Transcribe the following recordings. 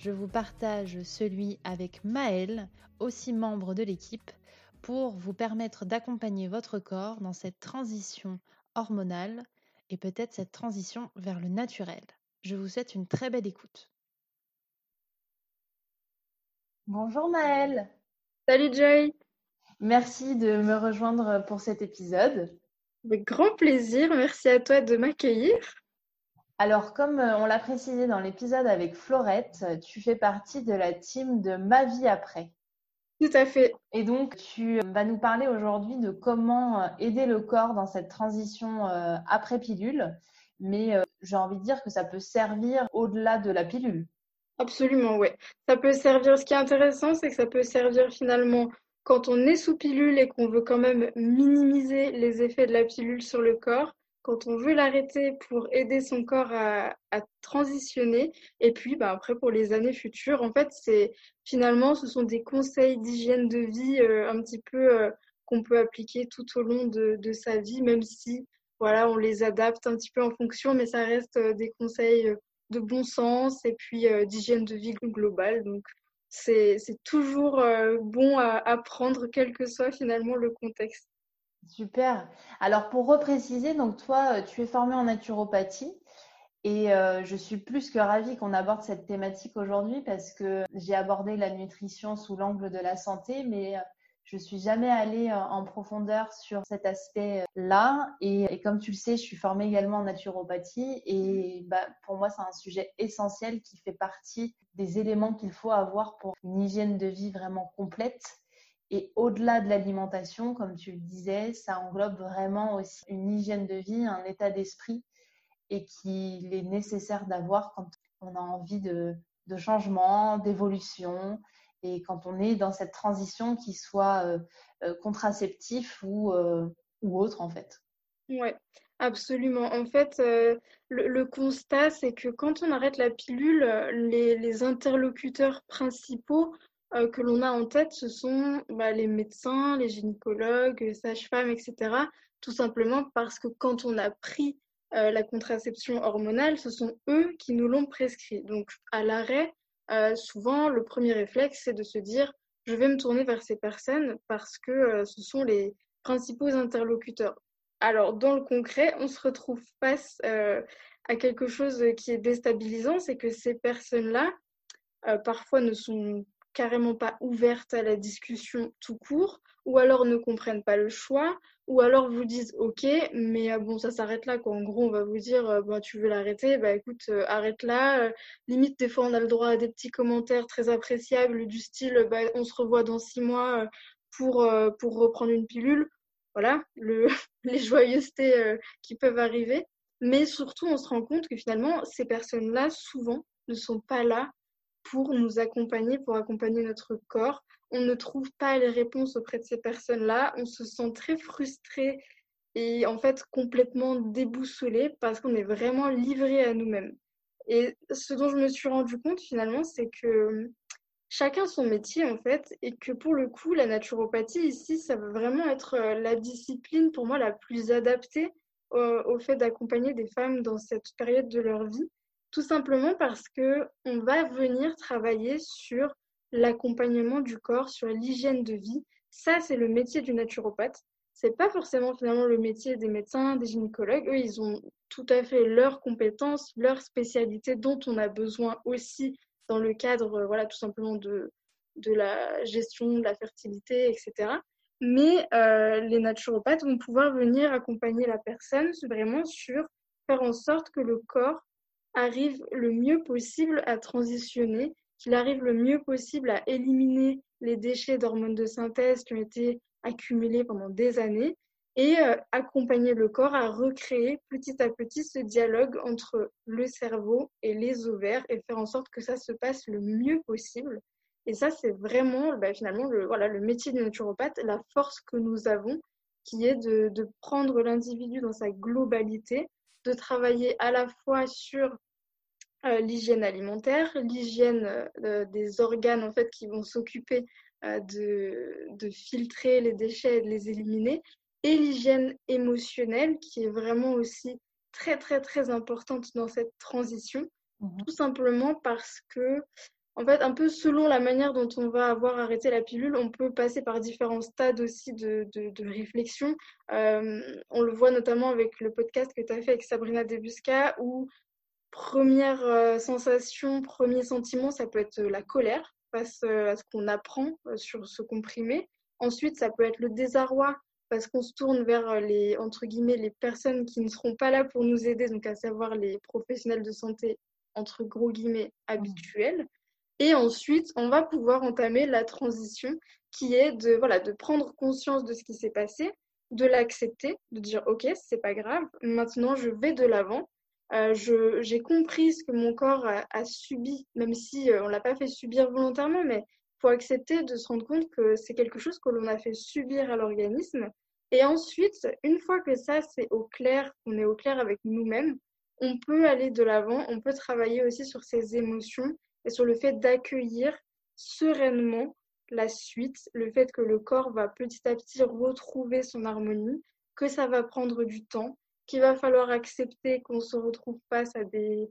je vous partage celui avec Maëlle, aussi membre de l'équipe, pour vous permettre d'accompagner votre corps dans cette transition hormonale et peut-être cette transition vers le naturel. Je vous souhaite une très belle écoute. Bonjour Maëlle. Salut Joy. Merci de me rejoindre pour cet épisode. Avec grand plaisir, merci à toi de m'accueillir. Alors, comme euh, on l'a précisé dans l'épisode avec Florette, tu fais partie de la team de Ma vie après. Tout à fait. Et donc, tu vas nous parler aujourd'hui de comment euh, aider le corps dans cette transition euh, après pilule. Mais j'ai envie de dire que ça peut servir au-delà de la pilule. Absolument, oui. Ça peut servir. Ce qui est intéressant, c'est que ça peut servir finalement quand on est sous pilule et qu'on veut quand même minimiser les effets de la pilule sur le corps, quand on veut l'arrêter pour aider son corps à, transitionner, et puis bah, après pour les années futures, en fait, c'est finalement ce sont des conseils d'hygiène de vie euh, un petit peu euh, qu'on peut appliquer tout au long de, sa vie, même si voilà, on les adapte un petit peu en fonction, mais ça reste euh, des conseils de bon sens et puis d'hygiène de vie globale. Donc c'est toujours euh, bon à apprendre, quel que soit finalement le contexte. Super. Alors pour repréciser, donc toi, euh, tu es formé en naturopathie et euh, je suis plus que ravie qu'on aborde cette thématique aujourd'hui parce que j'ai abordé la nutrition sous l'angle de la santé, mais je suis jamais allée en profondeur sur cet aspect-là. Et, comme tu le sais, je suis formée également en naturopathie. Et bah, pour moi, c'est un sujet essentiel qui fait partie des éléments qu'il faut avoir pour une hygiène de vie vraiment complète. Et au-delà de l'alimentation, comme tu le disais, ça englobe vraiment aussi une hygiène de vie, un état d'esprit et qu'il est nécessaire d'avoir quand on a envie de, changement, d'évolution, et quand on est dans cette transition qui soit euh, euh, contraceptif ou, euh, ou autre en fait. Oui, absolument. En fait, le, constat, c'est que quand on arrête la pilule, les, interlocuteurs principaux que l'on a en tête, ce sont bah, les médecins, les gynécologues, les sages-femmes, etc. Tout simplement parce que quand on a pris la contraception hormonale, ce sont eux qui nous l'ont prescrit. Donc, à l'arrêt, euh, souvent, le premier réflexe, c'est de se dire, je vais me tourner vers ces personnes parce que euh, ce sont les principaux interlocuteurs. Alors, dans le concret, on se retrouve face euh, à quelque chose qui est déstabilisant, c'est que ces personnes-là, parfois, ne sont carrément pas ouvertes à la discussion tout court, ou alors ne comprennent pas le choix, ou alors vous disent ok, mais euh, bon, ça s'arrête là. Quoi. En gros, on va vous dire euh, bah, tu veux l'arrêter, bah écoute, euh, arrête là. limite, des fois, on a le droit à des petits commentaires très appréciables du style bah, on se revoit dans six mois pour, pour reprendre une pilule. Voilà, le, les joyeusetés qui peuvent arriver. Mais surtout, on se rend compte que finalement, ces personnes-là, souvent, ne sont pas là pour nous accompagner, pour accompagner notre corps. On ne trouve pas les réponses auprès de ces personnes-là. On se sent très frustré et en fait complètement déboussolé parce qu'on est vraiment livré à nous-mêmes. Et ce dont je me suis rendu compte finalement, c'est que chacun son métier en fait et que pour le coup, la naturopathie ici, ça va vraiment être euh, la discipline pour moi la plus adaptée au, au fait d'accompagner des femmes dans cette période de leur vie tout simplement parce que on va venir travailler sur l'accompagnement du corps, sur l'hygiène de vie. Ça, c'est le métier du naturopathe. C'est pas forcément finalement le métier des médecins, des gynécologues. Eux, ils ont tout à fait leurs compétences, leurs spécialités dont on a besoin aussi dans le cadre, voilà, tout simplement de, de la gestion de la fertilité, etc. Mais euh, les naturopathes vont pouvoir venir accompagner la personne vraiment sur faire en sorte que le corps arrive le mieux possible à transitionner, qu'il arrive le mieux possible à éliminer les déchets d'hormones de synthèse qui ont été accumulés pendant des années et euh, accompagner le corps à recréer petit à petit ce dialogue entre le cerveau et les ovaires et faire en sorte que ça se passe le mieux possible. Et ça, c'est vraiment bah, finalement le, voilà, le métier de naturopathe, la force que nous avons, qui est de, de prendre l'individu dans sa globalité, de travailler à la fois sur euh, l'hygiène alimentaire, l'hygiène euh, des organes en fait qui vont s'occuper euh, de, de, filtrer les déchets et de les éliminer, et l'hygiène émotionnelle qui est vraiment aussi très très très importante dans cette transition, mmh tout simplement parce que en fait, un peu selon la manière dont on va avoir arrêté la pilule, on peut passer par différents stades aussi de, de, réflexion. on le voit notamment avec le podcast que tu as fait avec Sabrina Debusca, où première euh, sensation, premier sentiment, ça peut être euh, la colère face euh, à ce qu'on apprend sur ce comprimé. Ensuite, ça peut être le désarroi parce qu'on se tourne vers les entre guillemets les personnes qui ne seront pas là pour nous aider, donc à savoir les professionnels de santé entre gros guillemets habituels. Et ensuite, on va pouvoir entamer la transition qui est de voilà de prendre conscience de ce qui s'est passé, de l'accepter, de dire ok c'est pas grave, maintenant je vais de l'avant euh, j'ai compris ce que mon corps a, subi, même si euh, on l'a pas fait subir volontairement, mais faut accepter de se rendre compte que c'est quelque chose que l'on a fait subir à l'organisme. Et ensuite, une fois que ça c'est au clair, qu'on est au clair avec nous-mêmes, on peut aller de l'avant, on peut travailler aussi sur ses émotions et sur le fait d'accueillir sereinement la suite, le fait que le corps va petit à petit retrouver son harmonie, que ça va prendre du temps, qu'il va falloir accepter qu'on se retrouve face à des,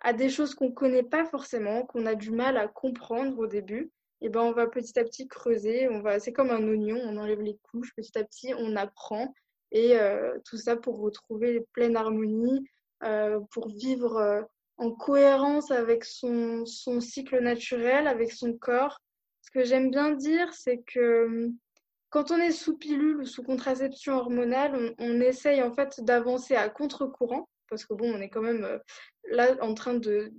à des choses qu'on ne connaît pas forcément, qu'on a du mal à comprendre au début. Et ben on va petit à petit creuser, on va, c'est comme un oignon, on enlève les couches, petit à petit on apprend et euh, tout ça pour retrouver pleine harmonie, euh, pour vivre euh, en cohérence avec son, cycle naturel, avec son corps. Ce que j'aime bien dire, c'est que quand on est sous pilule ou sous contraception hormonale, on, essaye en fait d'avancer à contre-courant parce que bon, on est quand même euh, là en train de,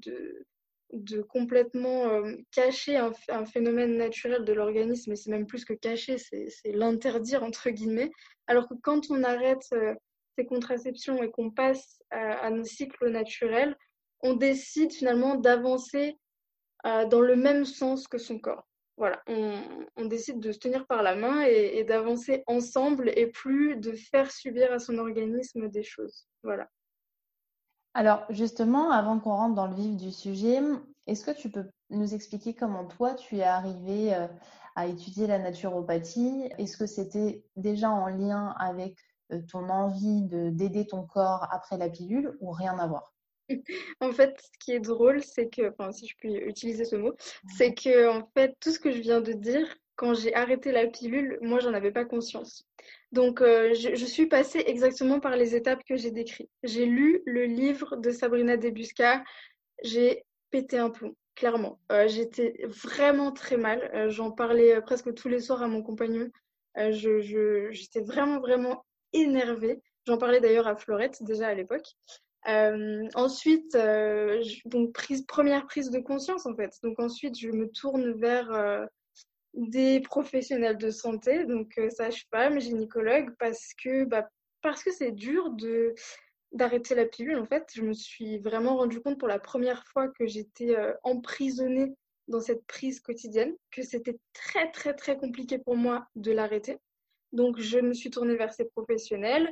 complètement euh, cacher un, phénomène naturel de l'organisme, et c'est même plus que cacher, c'est l'interdire entre guillemets. Alors que quand on arrête euh, ces contraceptions et qu'on passe à, nos cycles naturels, on décide finalement d'avancer dans le même sens que son corps voilà, on, décide de se tenir par la main et, d'avancer ensemble et plus de faire subir à son organisme des choses. Voilà. Alors justement, avant qu'on rentre dans le vif du sujet, est-ce que tu peux nous expliquer comment toi tu es arrivé euh, à étudier la naturopathie? Est-ce que c'était déjà en lien avec euh, ton envie d'aider ton corps après la pilule ou rien à voir? en fait, ce qui est drôle, c'est que, enfin, si je puis utiliser ce mot, c'est que, en fait, tout ce que je viens de dire, quand j'ai arrêté la pilule, moi, j'en avais pas conscience. Donc, euh, je, suis passée exactement par les étapes que j'ai décrites. J'ai lu le livre de Sabrina Debusca, j'ai pété un plomb, clairement. Euh, j'étais vraiment très mal. Euh, j'en parlais presque tous les soirs à mon compagnon. je, j'étais vraiment, vraiment énervée. J'en parlais d'ailleurs à Florette déjà à l'époque. Euh, ensuite, euh, donc première prise de conscience en fait. Donc ensuite, je me tourne vers euh, des professionnels de santé, donc sage-femme, gynécologue, parce que bah, parce que c'est dur de d'arrêter la pilule. En fait, je me suis vraiment rendu compte pour la première fois que j'étais emprisonnée dans cette prise quotidienne, que c'était très très très compliqué pour moi de l'arrêter. Donc je me suis tournée vers ces professionnels.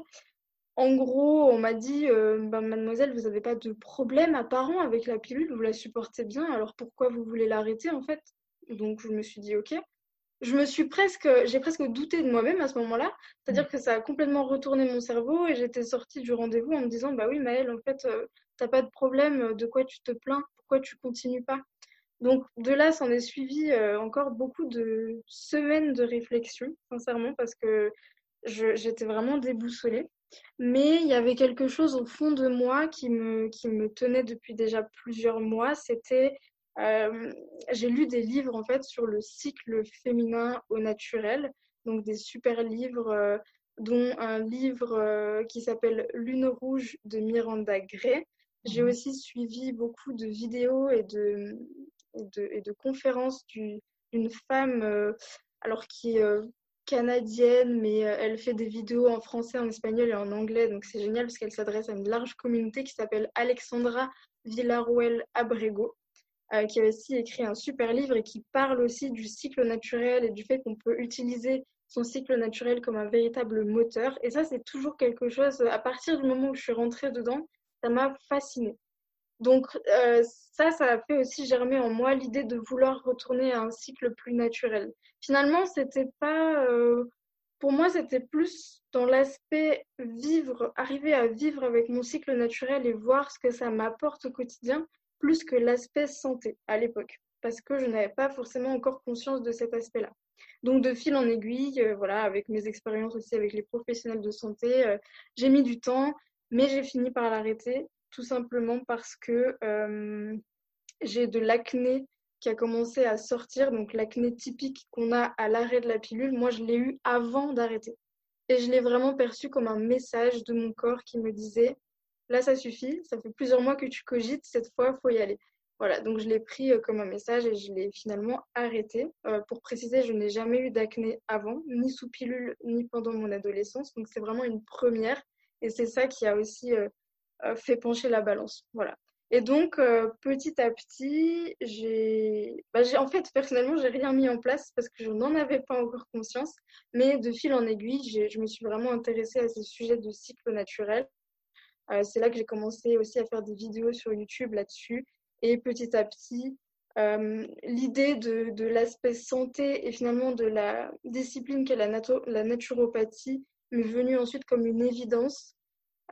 En gros, on m'a dit, euh, bah, mademoiselle, vous n'avez pas de problème apparent avec la pilule, vous la supportez bien, alors pourquoi vous voulez l'arrêter en fait? Donc je me suis dit, ok. Je me suis presque, j'ai presque douté de moi-même à ce moment-là, c'est-à-dire que ça a complètement retourné mon cerveau et j'étais sortie du rendez-vous en me disant, bah oui, Maëlle, en fait, euh, t'as pas de problème, de quoi tu te plains, pourquoi tu continues pas? Donc de là, s'en est suivi euh, encore beaucoup de semaines de réflexion, sincèrement, parce que j'étais vraiment déboussolée. Mais il y avait quelque chose au fond de moi qui me, qui me tenait depuis déjà plusieurs mois. C'était, euh, j'ai lu des livres en fait sur le cycle féminin au naturel, donc des super livres, euh, dont un livre euh, qui s'appelle Lune rouge de Miranda Gray. J'ai mhm. aussi suivi beaucoup de vidéos et de, de, et de conférences d'une femme alors qui canadienne, mais euh, elle fait des vidéos en français, en espagnol et en anglais. Donc c'est génial parce qu'elle s'adresse à une large communauté qui s'appelle Alexandra Villarruel Abrego. qui a aussi écrit un super livre et qui parle aussi du cycle naturel et du fait qu'on peut utiliser son cycle naturel comme un véritable moteur. Et ça, c'est toujours quelque chose, à partir du moment où je suis rentrée dedans, ça m'a fascinée. Donc euh, ça, ça a fait aussi germer en moi l'idée de vouloir retourner à un cycle plus naturel. Finalement, c'était pas, euh, pour moi, c'était plus dans l'aspect vivre, arriver à vivre avec mon cycle naturel et voir ce que ça m'apporte au quotidien, plus que l'aspect santé à l'époque, parce que je n'avais pas forcément encore conscience de cet aspect-là. Donc de fil en aiguille, euh, voilà, avec mes expériences aussi avec les professionnels de santé, j'ai mis du temps, mais j'ai fini par l'arrêter tout simplement parce que euh, j'ai de l'acné qui a commencé à sortir, donc l'acné typique qu'on a à l'arrêt de la pilule, moi je l'ai eu avant d'arrêter. Et je l'ai vraiment perçu comme un message de mon corps qui me disait, là ça suffit, ça fait plusieurs mois que tu cogites, cette fois il faut y aller. Voilà, donc je l'ai pris euh, comme un message et je l'ai finalement arrêté. Euh, pour préciser, je n'ai jamais eu d'acné avant, ni sous pilule, ni pendant mon adolescence. Donc c'est vraiment une première. Et c'est ça qui a aussi fait pencher la balance. Voilà. Et donc, euh, petit à petit, bah, j'ai, en fait, personnellement, j'ai rien mis en place parce que je n'en avais pas encore conscience. Mais de fil en aiguille, je me suis vraiment intéressée à ces sujets de cycle naturel. Euh, c'est là que j'ai commencé aussi à faire des vidéos sur YouTube là-dessus. Et petit à petit, l'idée de, de l'aspect santé et finalement de la discipline qu'est la, la naturopathie m'est venue ensuite comme une évidence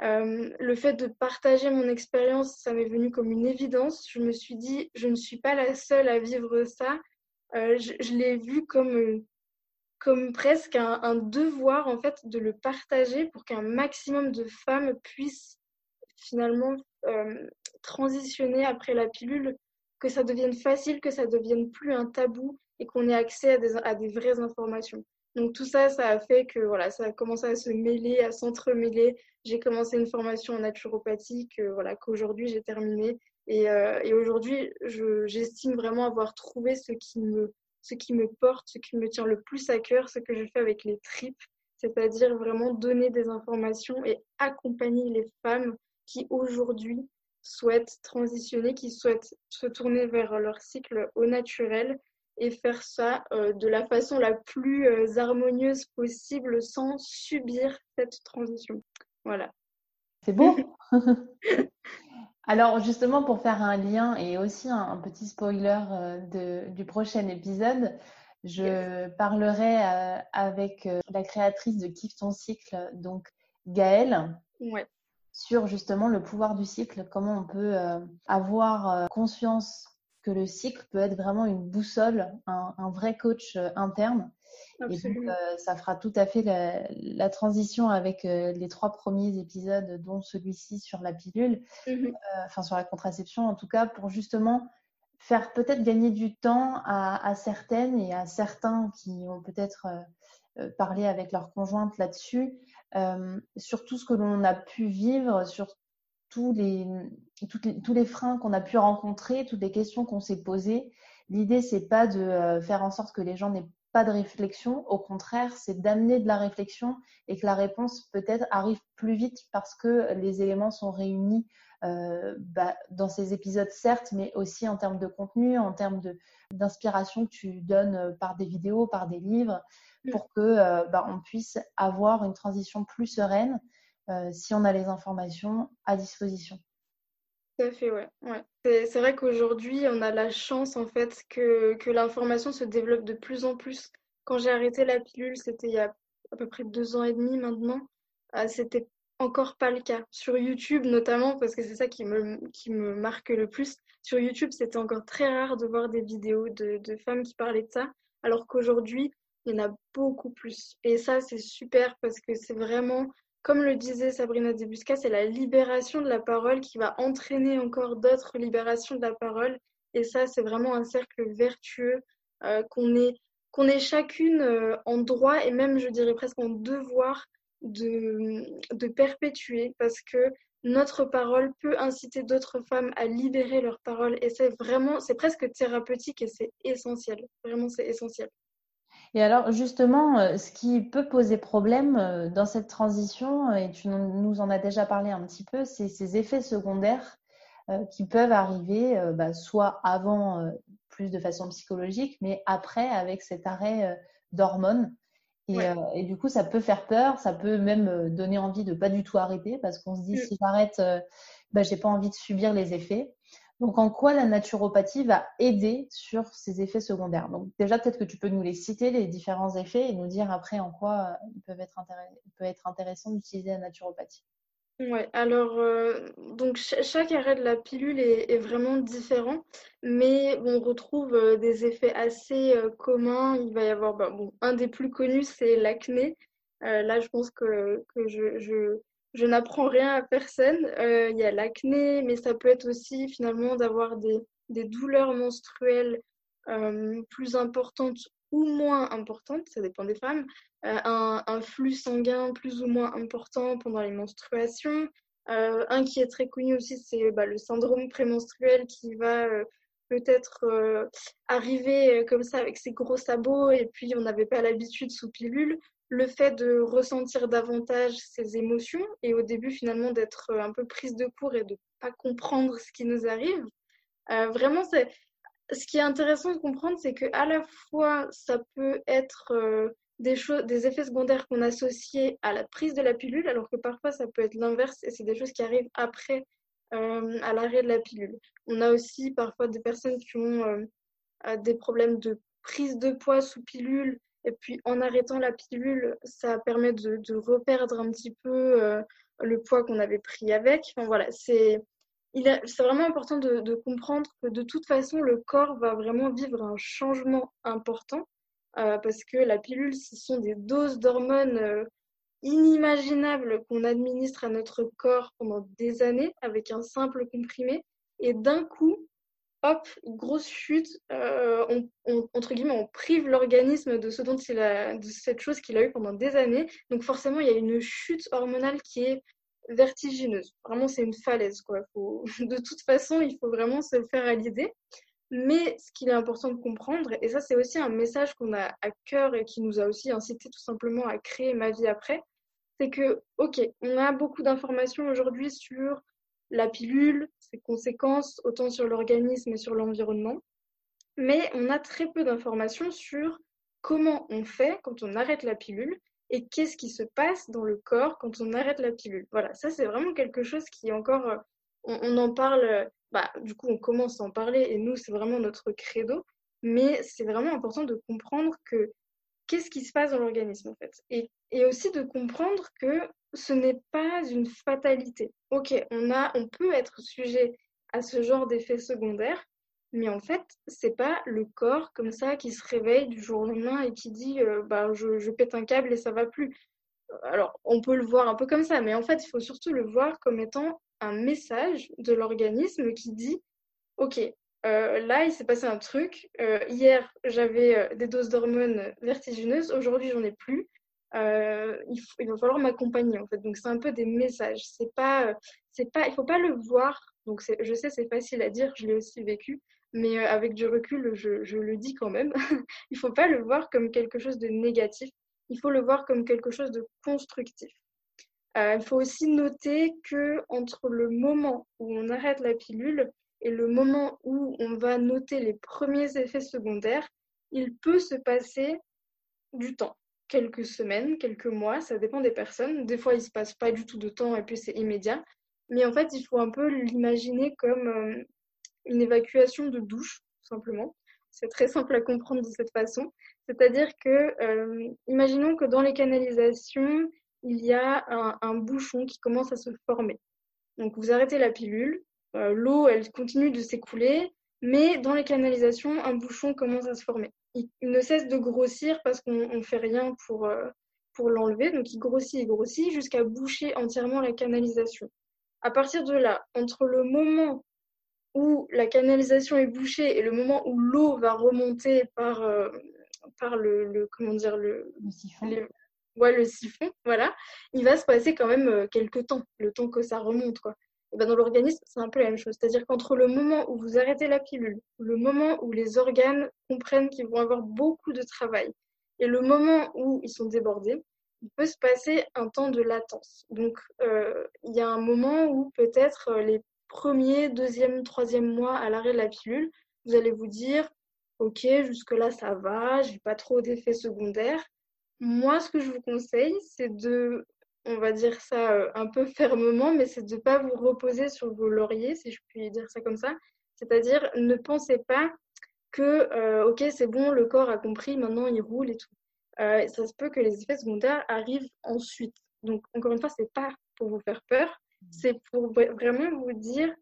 euh, le fait de partager mon expérience, ça m'est venu comme une évidence. Je me suis dit, je ne suis pas la seule à vivre ça. Euh, je, l'ai vu comme, comme presque un, devoir en fait de le partager pour qu'un maximum de femmes puissent finalement euh, transitionner après la pilule, que ça devienne facile, que ça devienne plus un tabou et qu'on ait accès à des vraies informations. Donc tout ça, ça a fait que voilà, ça a commencé à se mêler, à s'entremêler. J'ai commencé une formation en naturopathie que voilà qu'aujourd'hui j'ai terminée et, euh, aujourd'hui j'estime vraiment avoir trouvé ce qui me ce qui me porte, ce qui me tient le plus à cœur, ce que je fais avec les tripes, c'est-à-dire vraiment donner des informations et accompagner les femmes qui aujourd'hui souhaitent transitionner, qui souhaitent se tourner vers leur cycle au naturel et faire ça euh, de la façon la plus euh, harmonieuse possible sans subir cette transition. Voilà. C'est beau. Alors justement, pour faire un lien et aussi un, petit spoiler euh, de, du prochain épisode, je parlerai avec la créatrice de Kiffe ton cycle, donc Gaëlle, sur justement le pouvoir du cycle, comment on peut avoir conscience que le cycle peut être vraiment une boussole, un, vrai coach euh, interne. Et donc, euh, ça fera tout à fait la, transition avec euh, les trois premiers épisodes, dont celui-ci sur la pilule, mhm. enfin sur la contraception, en tout cas, pour justement faire peut-être gagner du temps à, certaines et à certains qui ont peut-être parlé avec leur conjointe là-dessus, sur tout ce que l'on a pu vivre, sur tous les, tous les freins qu'on a pu rencontrer, toutes les questions qu'on s'est posées. L'idée, c'est pas de euh, faire en sorte que les gens n'aient pas de réflexion. Au contraire, c'est d'amener de la réflexion et que la réponse peut-être arrive plus vite parce que les éléments sont réunis euh, bah, dans ces épisodes, certes, mais aussi en termes de contenu, en termes d'inspiration que tu donnes euh, par des vidéos, par des livres, mm. pour que bah, on puisse avoir une transition plus sereine si on a les informations à disposition. Tout à fait, ouais. ouais. C'est vrai qu'aujourd'hui, on a la chance en fait que, que l'information se développe de plus en plus. Quand j'ai arrêté la pilule, c'était il y a à peu près deux ans et demi maintenant. Euh, c'était encore pas le cas. Sur YouTube notamment, parce que c'est ça qui me, qui me marque le plus. Sur YouTube, c'était encore très rare de voir des vidéos de, de femmes qui parlaient de ça, alors qu'aujourd'hui, il y en a beaucoup plus. Et ça, c'est super parce que c'est vraiment comme le disait Sabrina Debusca, c'est la libération de la parole qui va entraîner encore d'autres libérations de la parole. Et ça, c'est vraiment un cercle vertueux euh, qu'on est, qu'on est chacune euh, en droit et même, je dirais presque en devoir de, de perpétuer parce que notre parole peut inciter d'autres femmes à libérer leur parole. Et c'est vraiment, c'est presque thérapeutique et c'est essentiel. Vraiment, c'est essentiel. Et alors, justement, euh, ce qui peut poser problème euh, dans cette transition, et tu nous en as déjà parlé un petit peu, c'est ces effets secondaires qui peuvent arriver bah, soit avant, plus de façon psychologique, mais après avec cet arrêt d'hormones. Et, et, du coup, ça peut faire peur, ça peut même donner envie de pas du tout arrêter parce qu'on se dit mm. si j'arrête, bah, j'ai pas envie de subir les effets. Donc, en quoi la naturopathie va aider sur ces effets secondaires? Donc, déjà, peut-être que tu peux nous les citer, les différents effets, et nous dire après en quoi euh, il peut être, être intéressant d'utiliser la naturopathie. Ouais, alors, euh, donc chaque arrêt de la pilule est, vraiment différent, mais on retrouve euh, des effets assez communs. Il va y avoir, bah, bon, un des plus connus, c'est l'acné. là, je pense que, que je je n'apprends rien à personne. Euh, il y a l'acné, mais ça peut être aussi finalement d'avoir des, douleurs menstruelles euh, plus importantes ou moins importantes, ça dépend des femmes, euh, un, un, flux sanguin plus ou moins important pendant les menstruations. un qui est très connu aussi, c'est bah, le syndrome prémenstruel qui va peut-être arriver comme ça avec ses gros sabots et puis on n'avait pas l'habitude sous pilule le fait de ressentir davantage ses émotions et au début finalement d'être un peu prise de court et de pas comprendre ce qui nous arrive. Euh, vraiment, c'est ce qui est intéressant de comprendre, c'est que à la fois ça peut être euh, des choses, des effets secondaires qu'on associe à la prise de la pilule, alors que parfois ça peut être l'inverse et c'est des choses qui arrivent après euh, à l'arrêt de la pilule. On a aussi parfois des personnes qui ont des problèmes de prise de poids sous pilule et puis en arrêtant la pilule, ça permet de, reperdre un petit peu euh, le poids qu'on avait pris avec. Enfin voilà, c'est vraiment important de, de, comprendre que de toute façon, le corps va vraiment vivre un changement important euh, parce que la pilule, ce sont des doses d'hormones euh, inimaginables qu'on administre à notre corps pendant des années avec un simple comprimé. Et d'un coup, hop, grosse chute, euh, on, entre guillemets, on prive l'organisme de ce dont il a, de cette chose qu'il a eu pendant des années. Donc forcément, il y a une chute hormonale qui est vertigineuse. Vraiment, c'est une falaise, quoi. de toute façon, il faut vraiment se faire à l'idée. Mais ce qu'il est important de comprendre, et ça c'est aussi un message qu'on a à cœur et qui nous a aussi incité tout simplement à créer Ma vie après, c'est que, ok, on a beaucoup d'informations aujourd'hui sur la pilule, ses conséquences, autant sur l'organisme et sur l'environnement. Mais on a très peu d'informations sur comment on fait quand on arrête la pilule et qu'est-ce qui se passe dans le corps quand on arrête la pilule. Voilà, ça c'est vraiment quelque chose qui encore, euh, on, en parle, bah, du coup on commence à en parler et nous c'est vraiment notre credo, mais c'est vraiment important de comprendre que qu'est-ce qui se passe dans l'organisme en fait. Et, aussi de comprendre que ce n'est pas une fatalité. Ok, on, peut être sujet à ce genre d'effets secondaires, mais en fait, c'est pas le corps comme ça qui se réveille du jour au lendemain et qui dit euh, bah, je, je, pète un câble et ça va plus. Alors, on peut le voir un peu comme ça, mais en fait, il faut surtout le voir comme étant un message de l'organisme qui dit ok, euh, là, il s'est passé un truc. Euh, hier, j'avais des doses d'hormones vertigineuses. Aujourd'hui, j'en ai plus. Euh, il, va falloir m'accompagner en fait. Donc c'est un peu des messages. C'est pas, c'est pas, il faut pas le voir. Donc je sais c'est facile à dire, je l'ai aussi vécu, mais euh, avec du recul, je, je, le dis quand même. il faut pas le voir comme quelque chose de négatif. Il faut le voir comme quelque chose de constructif. Euh, il faut aussi noter que entre le moment où on arrête la pilule et le moment où on va noter les premiers effets secondaires, il peut se passer du temps quelques semaines, quelques mois, ça dépend des personnes. Des fois, il se passe pas du tout de temps et puis c'est immédiat. Mais en fait, il faut un peu l'imaginer comme euh, une évacuation de douche, tout simplement. C'est très simple à comprendre de cette façon. C'est-à-dire que, euh, imaginons que dans les canalisations, il y a un, bouchon qui commence à se former. Donc, vous arrêtez la pilule, l'eau, elle continue de s'écouler, mais dans les canalisations, un bouchon commence à se former il, ne cesse de grossir parce qu'on ne fait rien pour, euh, pour l'enlever. Donc il grossit et grossit jusqu'à boucher entièrement la canalisation. À partir de là, entre le moment où la canalisation est bouchée et le moment où l'eau va remonter par, euh, par le, comment dire le, siphon. ouais, le siphon, voilà, il va se passer quand même euh, quelques temps, le temps que ça remonte quoi. Ben, dans l'organisme, c'est un peu la même chose. C'est-à-dire qu'entre le moment où vous arrêtez la pilule, le moment où les organes comprennent qu'ils vont avoir beaucoup de travail, et le moment où ils sont débordés, il peut se passer un temps de latence. Donc, euh, il y a un moment où peut-être euh, les premier, deuxième, troisième mois à l'arrêt de la pilule, vous allez vous dire, ok, jusque-là ça va, j'ai pas trop d'effets secondaires. Moi, ce que je vous conseille, c'est de, on va dire ça euh, un peu fermement, mais c'est de ne pas vous reposer sur vos lauriers, si je puis dire ça comme ça. C'est-à-dire, ne pensez pas que, euh, ok, c'est bon, le corps a compris, maintenant il roule et tout. Euh, ça se peut que les effets secondaires arrivent ensuite. Donc, encore une fois, c'est pas pour vous faire peur, c'est pour vraiment vous dire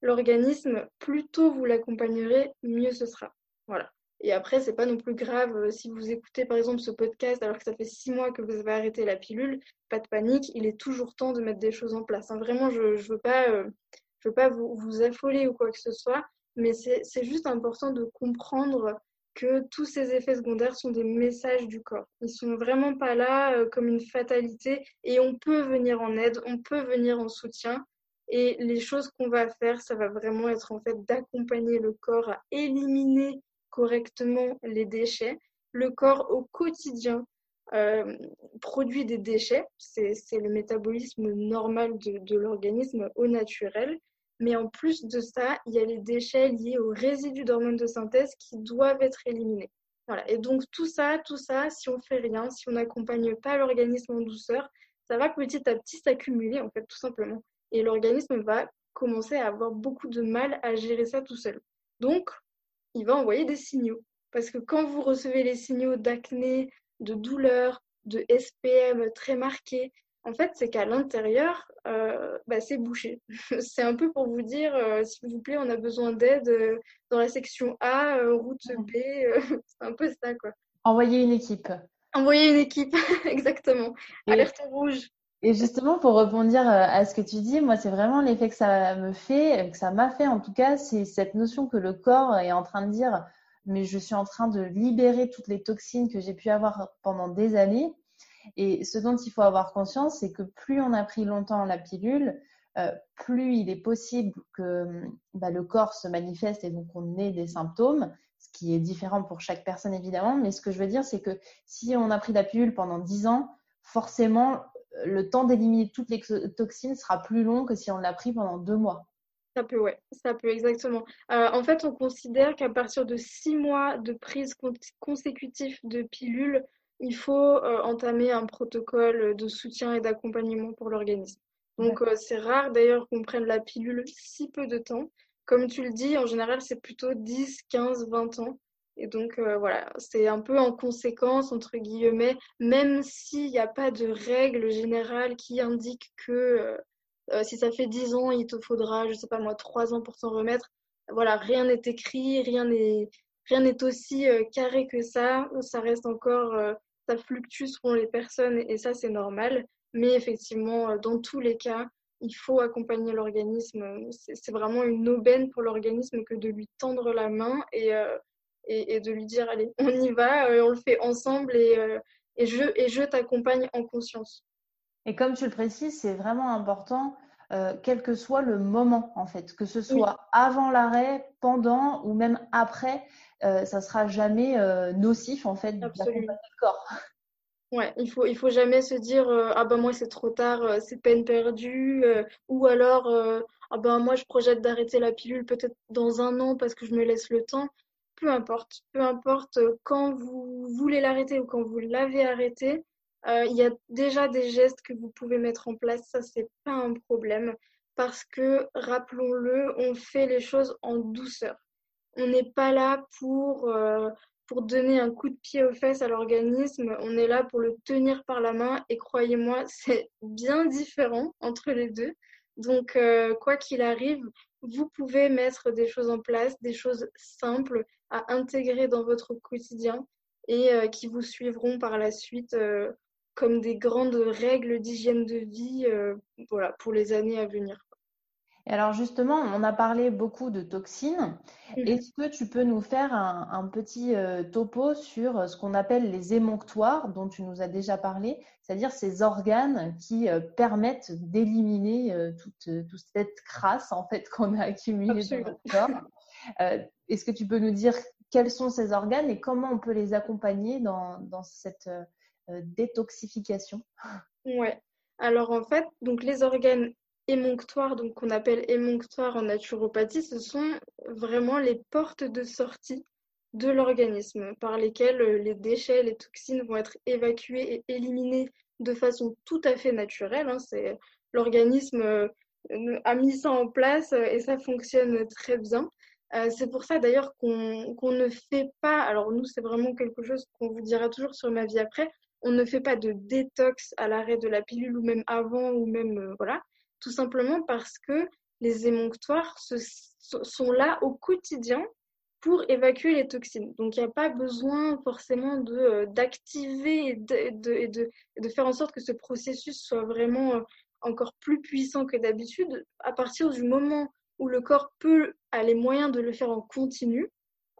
l'organisme, plus tôt vous l'accompagnerez, mieux ce sera. Voilà. Et après, c'est pas non plus grave euh, si vous écoutez par exemple ce podcast alors que ça fait six mois que vous avez arrêté la pilule, pas de panique, il est toujours temps de mettre des choses en place. Hein. Vraiment, je, je veux pas, euh, je veux pas vous, vous affoler ou quoi que ce soit, mais c'est juste important de comprendre que tous ces effets secondaires sont des messages du corps. Ils sont vraiment pas là euh, comme une fatalité et on peut venir en aide, on peut venir en soutien. Et les choses qu'on va faire, ça va vraiment être en fait d'accompagner le corps à éliminer correctement les déchets. Le corps au quotidien euh, produit des déchets, c'est le métabolisme normal de, l'organisme au naturel. Mais en plus de ça, il y a les déchets liés aux résidus d'hormones de synthèse qui doivent être éliminés. Voilà. Et donc tout ça, tout ça, si on fait rien, si on n'accompagne pas l'organisme en douceur, ça va petit à petit s'accumuler en fait, tout simplement. Et l'organisme va commencer à avoir beaucoup de mal à gérer ça tout seul. Donc, il va envoyer des signaux. Parce que quand vous recevez les signaux d'acné, de douleur, de SPM très marqués, en fait, c'est qu'à l'intérieur, euh, bah, c'est bouché. c'est un peu pour vous dire, euh, s'il vous plaît, on a besoin d'aide euh, dans la section A, route B. c'est un peu ça, quoi. Envoyer une équipe. Envoyer une équipe, exactement. Alerte rouge. Et justement, pour rebondir à ce que tu dis, moi, c'est vraiment l'effet que ça me fait, que ça m'a fait en tout cas, c'est cette notion que le corps est en train de dire, mais je suis en train de libérer toutes les toxines que j'ai pu avoir pendant des années. Et ce dont il faut avoir conscience, c'est que plus on a pris longtemps la pilule, euh, plus il est possible que bah, le corps se manifeste et donc on ait des symptômes, ce qui est différent pour chaque personne évidemment. Mais ce que je veux dire, c'est que si on a pris la pilule pendant 10 ans, forcément, le temps d'éliminer toutes les toxines sera plus long que si on l'a pris pendant deux mois. Ça peut, ouais, ça peut exactement. Euh, en fait, on considère qu'à partir de six mois de prise consécutive de pilules, il faut euh, entamer un protocole de soutien et d'accompagnement pour l'organisme. Donc, euh, c'est rare d'ailleurs qu'on prenne la pilule si peu de temps. Comme tu le dis, en général, c'est plutôt 10, 15, 20 ans. Et donc, euh, voilà, c'est un peu en conséquence, entre guillemets, même s'il n'y a pas de règle générale qui indique que si ça fait 10 ans, il te faudra, je sais pas moi, 3 ans pour s'en remettre. Voilà, rien n'est écrit, rien n'est aussi carré que ça. Ça reste encore ça fluctue selon les personnes et ça, c'est normal. Mais effectivement, euh, dans tous les cas, il faut accompagner l'organisme. C'est vraiment une aubaine pour l'organisme que de lui tendre la main et, euh, et, de lui dire, allez, on y va, euh, on le fait ensemble et, et je, et je t'accompagne en conscience. Et comme tu le précises, c'est vraiment important, quel que soit le moment, en fait, que ce soit avant l'arrêt, pendant ou même après, euh, ça sera jamais euh, nocif en fait d'accompagner le corps. Ouais, il faut il faut jamais se dire euh, ah ben moi c'est trop tard, c'est peine perdue ou alors ah ben moi je projette d'arrêter la pilule peut-être dans un an parce que je me laisse le temps. Peu importe, peu importe quand vous voulez l'arrêter ou quand vous l'avez arrêté, il y a déjà des gestes que vous pouvez mettre en place, ça c'est pas un problème parce que rappelons-le, on fait les choses en douceur. On n'est pas là pour, euh, pour donner un coup de pied aux fesses à l'organisme, on est là pour le tenir par la main et croyez-moi, c'est bien différent entre les deux. Donc, euh, quoi qu'il arrive, vous pouvez mettre des choses en place, des choses simples à intégrer dans votre quotidien et euh, qui vous suivront par la suite comme des grandes règles d'hygiène de vie voilà, pour les années à venir alors justement, on a parlé beaucoup de toxines. Est-ce que tu peux nous faire un, petit euh, topo sur euh, ce qu'on appelle les émonctoires dont tu nous as déjà parlé, c'est-à-dire ces organes qui euh, permettent d'éliminer toute, cette crasse en fait qu'on a accumulée dans notre corps? Est-ce que tu peux nous dire quels sont ces organes et comment on peut les accompagner dans, dans cette détoxification? Ouais. Alors en fait, donc les organes émonctoires, donc qu'on appelle émonctoires en naturopathie, ce sont vraiment les portes de sortie de l'organisme par lesquelles les déchets, les toxines vont être évacués et éliminés de façon tout à fait naturelle. Hein. C'est l'organisme euh, a mis ça en place euh, et ça fonctionne très bien. Euh, c'est pour ça d'ailleurs qu'on ne fait pas, alors nous c'est vraiment quelque chose qu'on vous dira toujours sur ma vie après, on ne fait pas de détox à l'arrêt de la pilule ou même avant ou même voilà, tout simplement parce que les émonctoires sont là au quotidien pour évacuer les toxines. Donc il n'y a pas besoin forcément de d'activer et de, et de, de, faire en sorte que ce processus soit vraiment encore plus puissant que d'habitude, à partir du moment où le corps peut a les moyens de le faire en continu,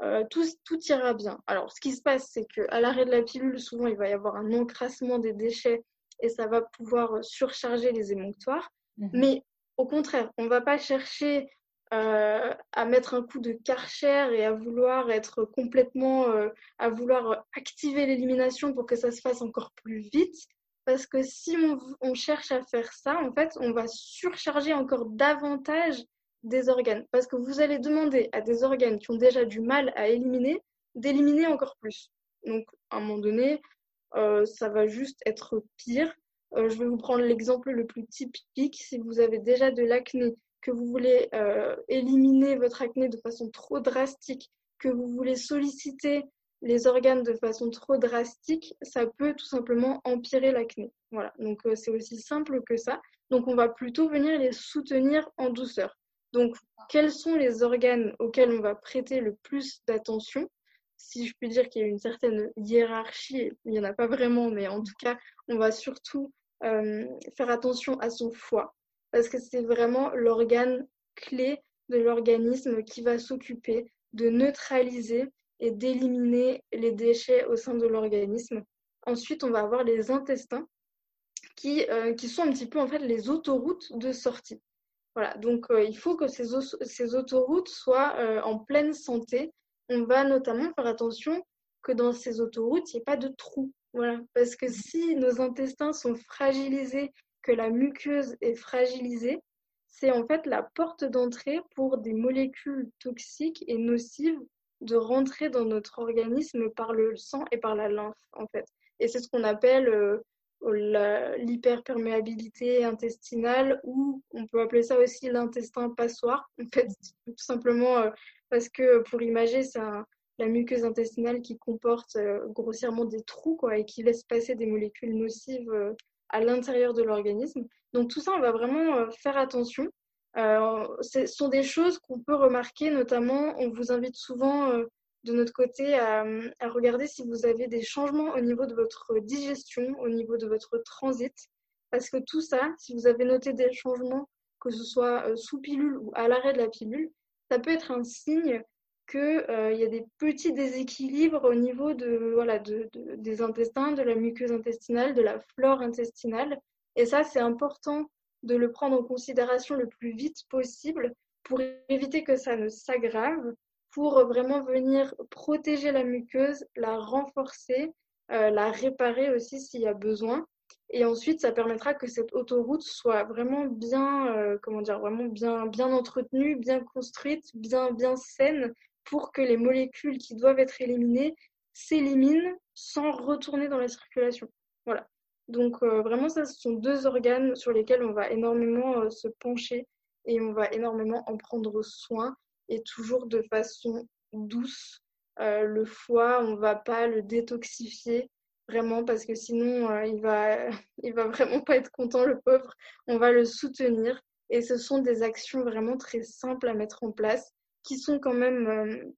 euh, tout, tout, ira bien. Alors, ce qui se passe, c'est qu'à l'arrêt de la pilule, souvent, il va y avoir un encrassement des déchets et ça va pouvoir surcharger les émonctoires. Mhm. Mais au contraire, on ne va pas chercher euh, à mettre un coup de karcher et à vouloir être complètement, euh, à vouloir activer l'élimination pour que ça se fasse encore plus vite. Parce que si on, cherche à faire ça, en fait, on va surcharger encore davantage des organes. Parce que vous allez demander à des organes qui ont déjà du mal à éliminer, d'éliminer encore plus. Donc, à un moment donné, euh, ça va juste être pire. Euh, je vais vous prendre l'exemple le plus typique. Si vous avez déjà de l'acné, que vous voulez euh, éliminer votre acné de façon trop drastique, que vous voulez solliciter les organes de façon trop drastique, ça peut tout simplement empirer l'acné. Voilà, donc c'est aussi simple que ça. Donc on va plutôt venir les soutenir en douceur. Donc quels sont les organes auxquels on va prêter le plus d'attention? Si je puis dire qu'il y a une certaine hiérarchie, il n'y en a pas vraiment, mais en tout cas, on va surtout euh, faire attention à son foie, parce que c'est vraiment l'organe clé de l'organisme qui va s'occuper de neutraliser et d'éliminer les déchets au sein de l'organisme. Ensuite, on va avoir les intestins qui, euh, qui sont un petit peu en fait les autoroutes de sortie. Donc euh, il faut que ces, ces autoroutes soient euh, en pleine santé. On va notamment faire attention que dans ces autoroutes, il n'y ait pas de trous. Voilà, parce que si nos intestins sont fragilisés, que la muqueuse est fragilisée, c'est en fait la porte d'entrée pour des molécules toxiques et nocives de rentrer dans notre organisme par le sang et par la lymphe, en fait. Et c'est ce qu'on appelle euh, l'hyperperméabilité intestinale ou on peut appeler ça aussi l'intestin passoire, en fait, tout simplement euh, parce que pour imager, c'est la muqueuse intestinale qui comporte euh, grossièrement des trous quoi, et qui laisse passer des molécules nocives à l'intérieur de l'organisme. Donc tout ça, on va vraiment faire attention. Euh, ce sont des choses qu'on peut remarquer, notamment, on vous invite souvent euh, de notre côté à, regarder si vous avez des changements au niveau de votre digestion, au niveau de votre transit, parce que tout ça, si vous avez noté des changements, que ce soit euh, sous pilule ou à l'arrêt de la pilule, ça peut être un signe qu'il y a des petits déséquilibres au niveau des intestins, de la muqueuse intestinale, de la flore intestinale. Et ça, c'est important de le prendre en considération le plus vite possible pour éviter que ça ne s'aggrave, pour vraiment venir protéger la muqueuse, la renforcer, euh, la réparer aussi s'il y a besoin. Et ensuite, ça permettra que cette autoroute soit vraiment bien, euh, comment dire, vraiment bien, bien entretenue, bien construite, bien, bien saine, pour que les molécules qui doivent être éliminées s'éliminent sans retourner dans la circulation. Voilà. Donc euh, vraiment, ça, ce sont deux organes sur lesquels on va énormément se pencher et on va énormément en prendre soin et toujours de façon douce. Euh, le foie, on va pas le détoxifier vraiment parce que sinon il va il va vraiment pas être content le pauvre. On va le soutenir et ce sont des actions vraiment très simples à mettre en place qui sont quand même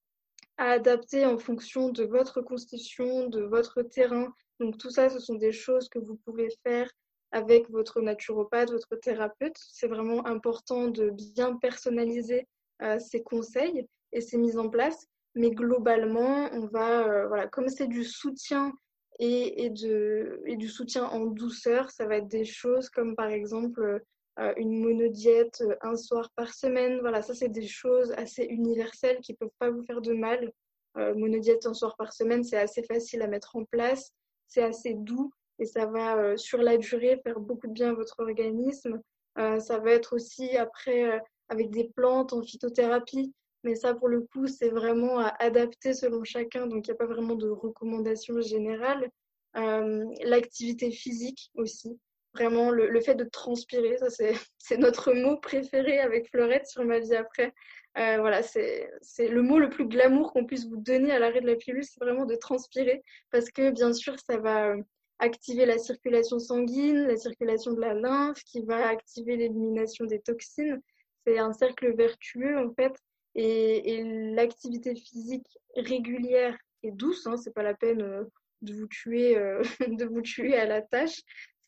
à adapter en fonction de votre constitution, de votre terrain, donc tout ça, ce sont des choses que vous pouvez faire avec votre naturopathe, votre thérapeute. C'est vraiment important de bien personnaliser euh, ces conseils et ces mises en place. Mais globalement, on va, euh, voilà, comme c'est du soutien et, et, de, et du soutien en douceur, ça va être des choses comme par exemple euh, une monodiète un soir par semaine. Voilà, ça c'est des choses assez universelles qui ne peuvent pas vous faire de mal. monodiète un soir par semaine, c'est assez facile à mettre en place c'est assez doux et ça va euh, sur la durée faire beaucoup de bien à votre organisme. ça va être aussi après avec des plantes en phytothérapie. Mais ça, pour le coup, c'est vraiment à adapter selon chacun. Donc, il n'y a pas vraiment de recommandations générales. L'activité physique aussi. Vraiment, le, fait de transpirer, ça, c'est notre mot préféré avec Fleurette sur ma vie après. Euh, voilà, c'est le mot le plus glamour qu'on puisse vous donner à l'arrêt de la pilule, c'est vraiment de transpirer. Parce que, bien sûr, ça va activer la circulation sanguine, la circulation de la lymphe, qui va activer l'élimination des toxines. C'est un cercle vertueux, en fait. Et, l'activité physique régulière et douce, hein, c'est pas la peine euh, de vous tuer, euh, de vous tuer à la tâche.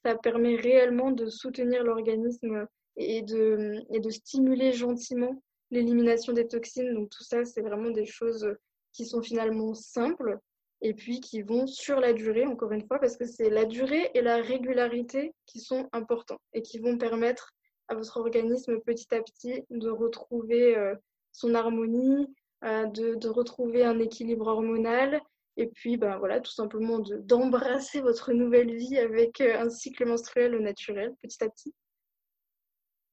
Ça permet réellement de soutenir l'organisme et de, et de stimuler gentiment l'élimination des toxines. Donc tout ça, c'est vraiment des choses qui sont finalement simples et puis qui vont sur la durée, encore une fois, parce que c'est la durée et la régularité qui sont importants et qui vont permettre à votre organisme petit à petit de retrouver euh, son harmonie, euh, de, retrouver un équilibre hormonal et puis ben, voilà, tout simplement d'embrasser votre nouvelle vie avec euh, un cycle menstruel naturel petit à petit.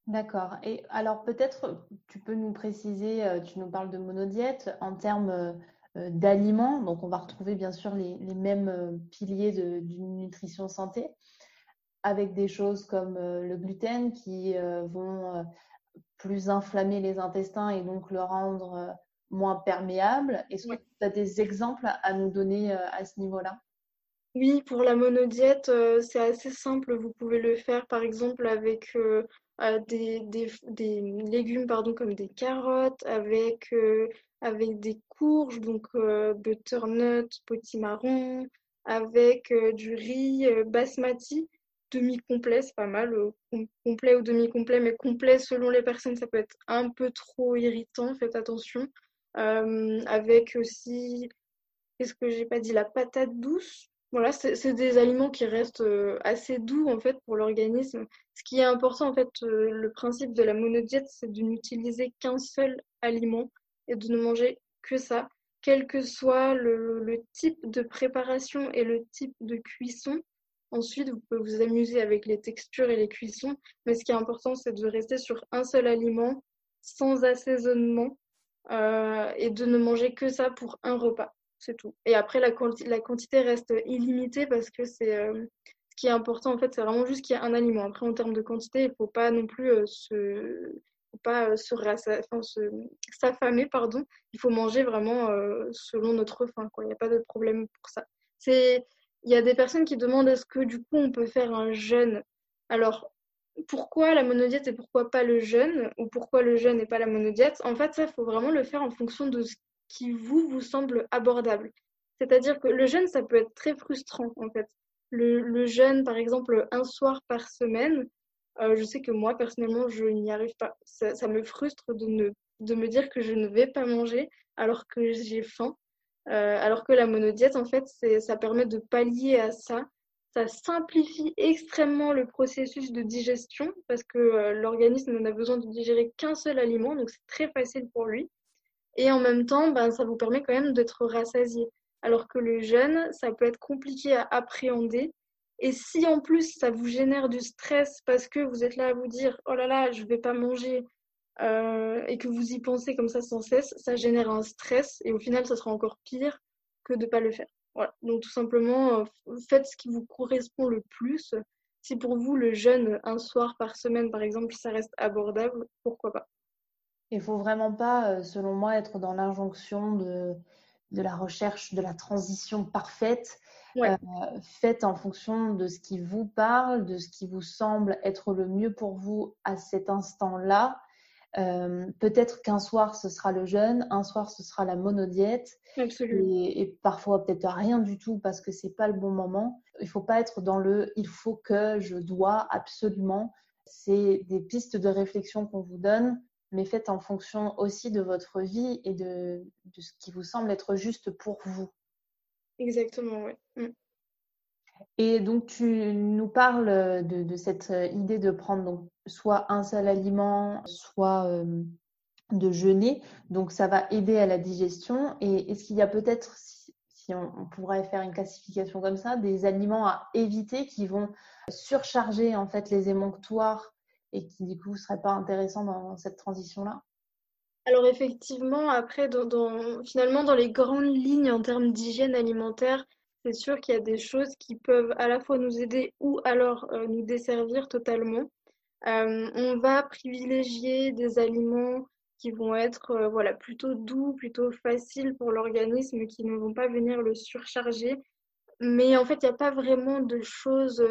D'accord. Et alors peut-être tu peux nous préciser, tu nous parles de monodiète en termes d'aliments, donc on va retrouver bien sûr les, les mêmes piliers d'une nutrition santé, avec des choses comme le gluten qui vont plus inflammer les intestins et donc le rendre euh, moins perméable. Est-ce que tu as des exemples à nous donner euh, à ce niveau-là? Oui, pour la monodiète, euh, c'est assez simple. Vous pouvez le faire par exemple avec des, des, des, légumes pardon, comme des carottes, avec, avec des courges, donc butternut, potimarron, avec du riz basmati demi-complet, c'est pas mal. Euh, complet ou demi-complet, mais complet selon les personnes, ça peut être un peu trop irritant, faites attention. Euh, avec aussi, qu'est-ce que j'ai pas dit, la patate douce. Voilà, c'est des aliments qui restent euh, assez doux en fait pour l'organisme. Ce qui est important en fait, le principe de la monodiète, c'est de n'utiliser qu'un seul aliment et de ne manger que ça, quel que soit le type de préparation et le type de cuisson. Ensuite, vous pouvez vous amuser avec les textures et les cuissons, mais ce qui est important, c'est de rester sur un seul aliment, sans assaisonnement, euh, et de ne manger que ça pour un repas. C'est tout. Et après, la, la, quantité reste illimitée parce que c'est euh, ce qui est important, en fait, c'est vraiment juste qu'il y ait un aliment. Après, en termes de quantité, il ne faut pas non plus euh, se faut pas se, s'affamer, pardon. Il faut manger vraiment selon notre faim. Il n'y a pas de problème pour ça. C'est il y a des personnes qui demandent est-ce que du coup on peut faire un jeûne? Alors, pourquoi la monodiète et pourquoi pas le jeûne? Ou pourquoi le jeûne et pas la monodiète? En fait, ça, faut vraiment le faire en fonction de ce qui vous, vous semble abordable. C'est-à-dire que le jeûne, ça peut être très frustrant, en fait. Le, le jeûne, par exemple, un soir par semaine, euh, je sais que moi, personnellement, je n'y arrive pas. Ça, ça, me frustre de, ne, de me dire que je ne vais pas manger alors que j'ai faim. Euh, alors que la monodiète, en fait, ça permet de pallier à ça. Ça simplifie extrêmement le processus de digestion parce que euh, l'organisme n'a besoin de digérer qu'un seul aliment, donc c'est très facile pour lui. Et en même temps, ben, ça vous permet quand même d'être rassasié. Alors que le jeûne, ça peut être compliqué à appréhender. Et si en plus ça vous génère du stress parce que vous êtes là à vous dire oh là là, je vais pas manger, euh, et que vous y pensez comme ça sans cesse, ça génère un stress et au final, ça sera encore pire que de ne pas le faire. Voilà. Donc tout simplement, euh, faites ce qui vous correspond le plus. Si pour vous, le jeûne un soir par semaine, par exemple, ça reste abordable, pourquoi pas? Il faut vraiment pas, euh, selon moi, être dans l'injonction de, de la recherche de la transition parfaite. faites en fonction de ce qui vous parle, de ce qui vous semble être le mieux pour vous à cet instant-là. Euh, peut-être qu'un soir ce sera le jeûne, un soir ce sera la monodiète, et, et, parfois peut-être rien du tout parce que c'est pas le bon moment. Il faut pas être dans le il faut que, je dois absolument. C'est des pistes de réflexion qu'on vous donne, mais faites en fonction aussi de votre vie et de, de ce qui vous semble être juste pour vous. Exactement, oui. Mm. Et donc, tu nous parles de, cette idée de prendre donc, soit un seul aliment, soit euh, de jeûner. Donc, ça va aider à la digestion. Et est-ce qu'il y a peut-être, si, on, pourrait faire une classification comme ça, des aliments à éviter qui vont surcharger en fait les émonctoires et qui du coup ne serait pas intéressant dans cette transition-là? Alors effectivement, après, dans, finalement, dans les grandes lignes en termes d'hygiène alimentaire, c'est sûr qu'il y a des choses qui peuvent à la fois nous aider ou alors euh, nous desservir totalement. Euh, on va privilégier des aliments qui vont être euh, voilà, plutôt doux, plutôt faciles pour l'organisme, qui ne vont pas venir le surcharger. Mais en fait, il n'y a pas vraiment de choses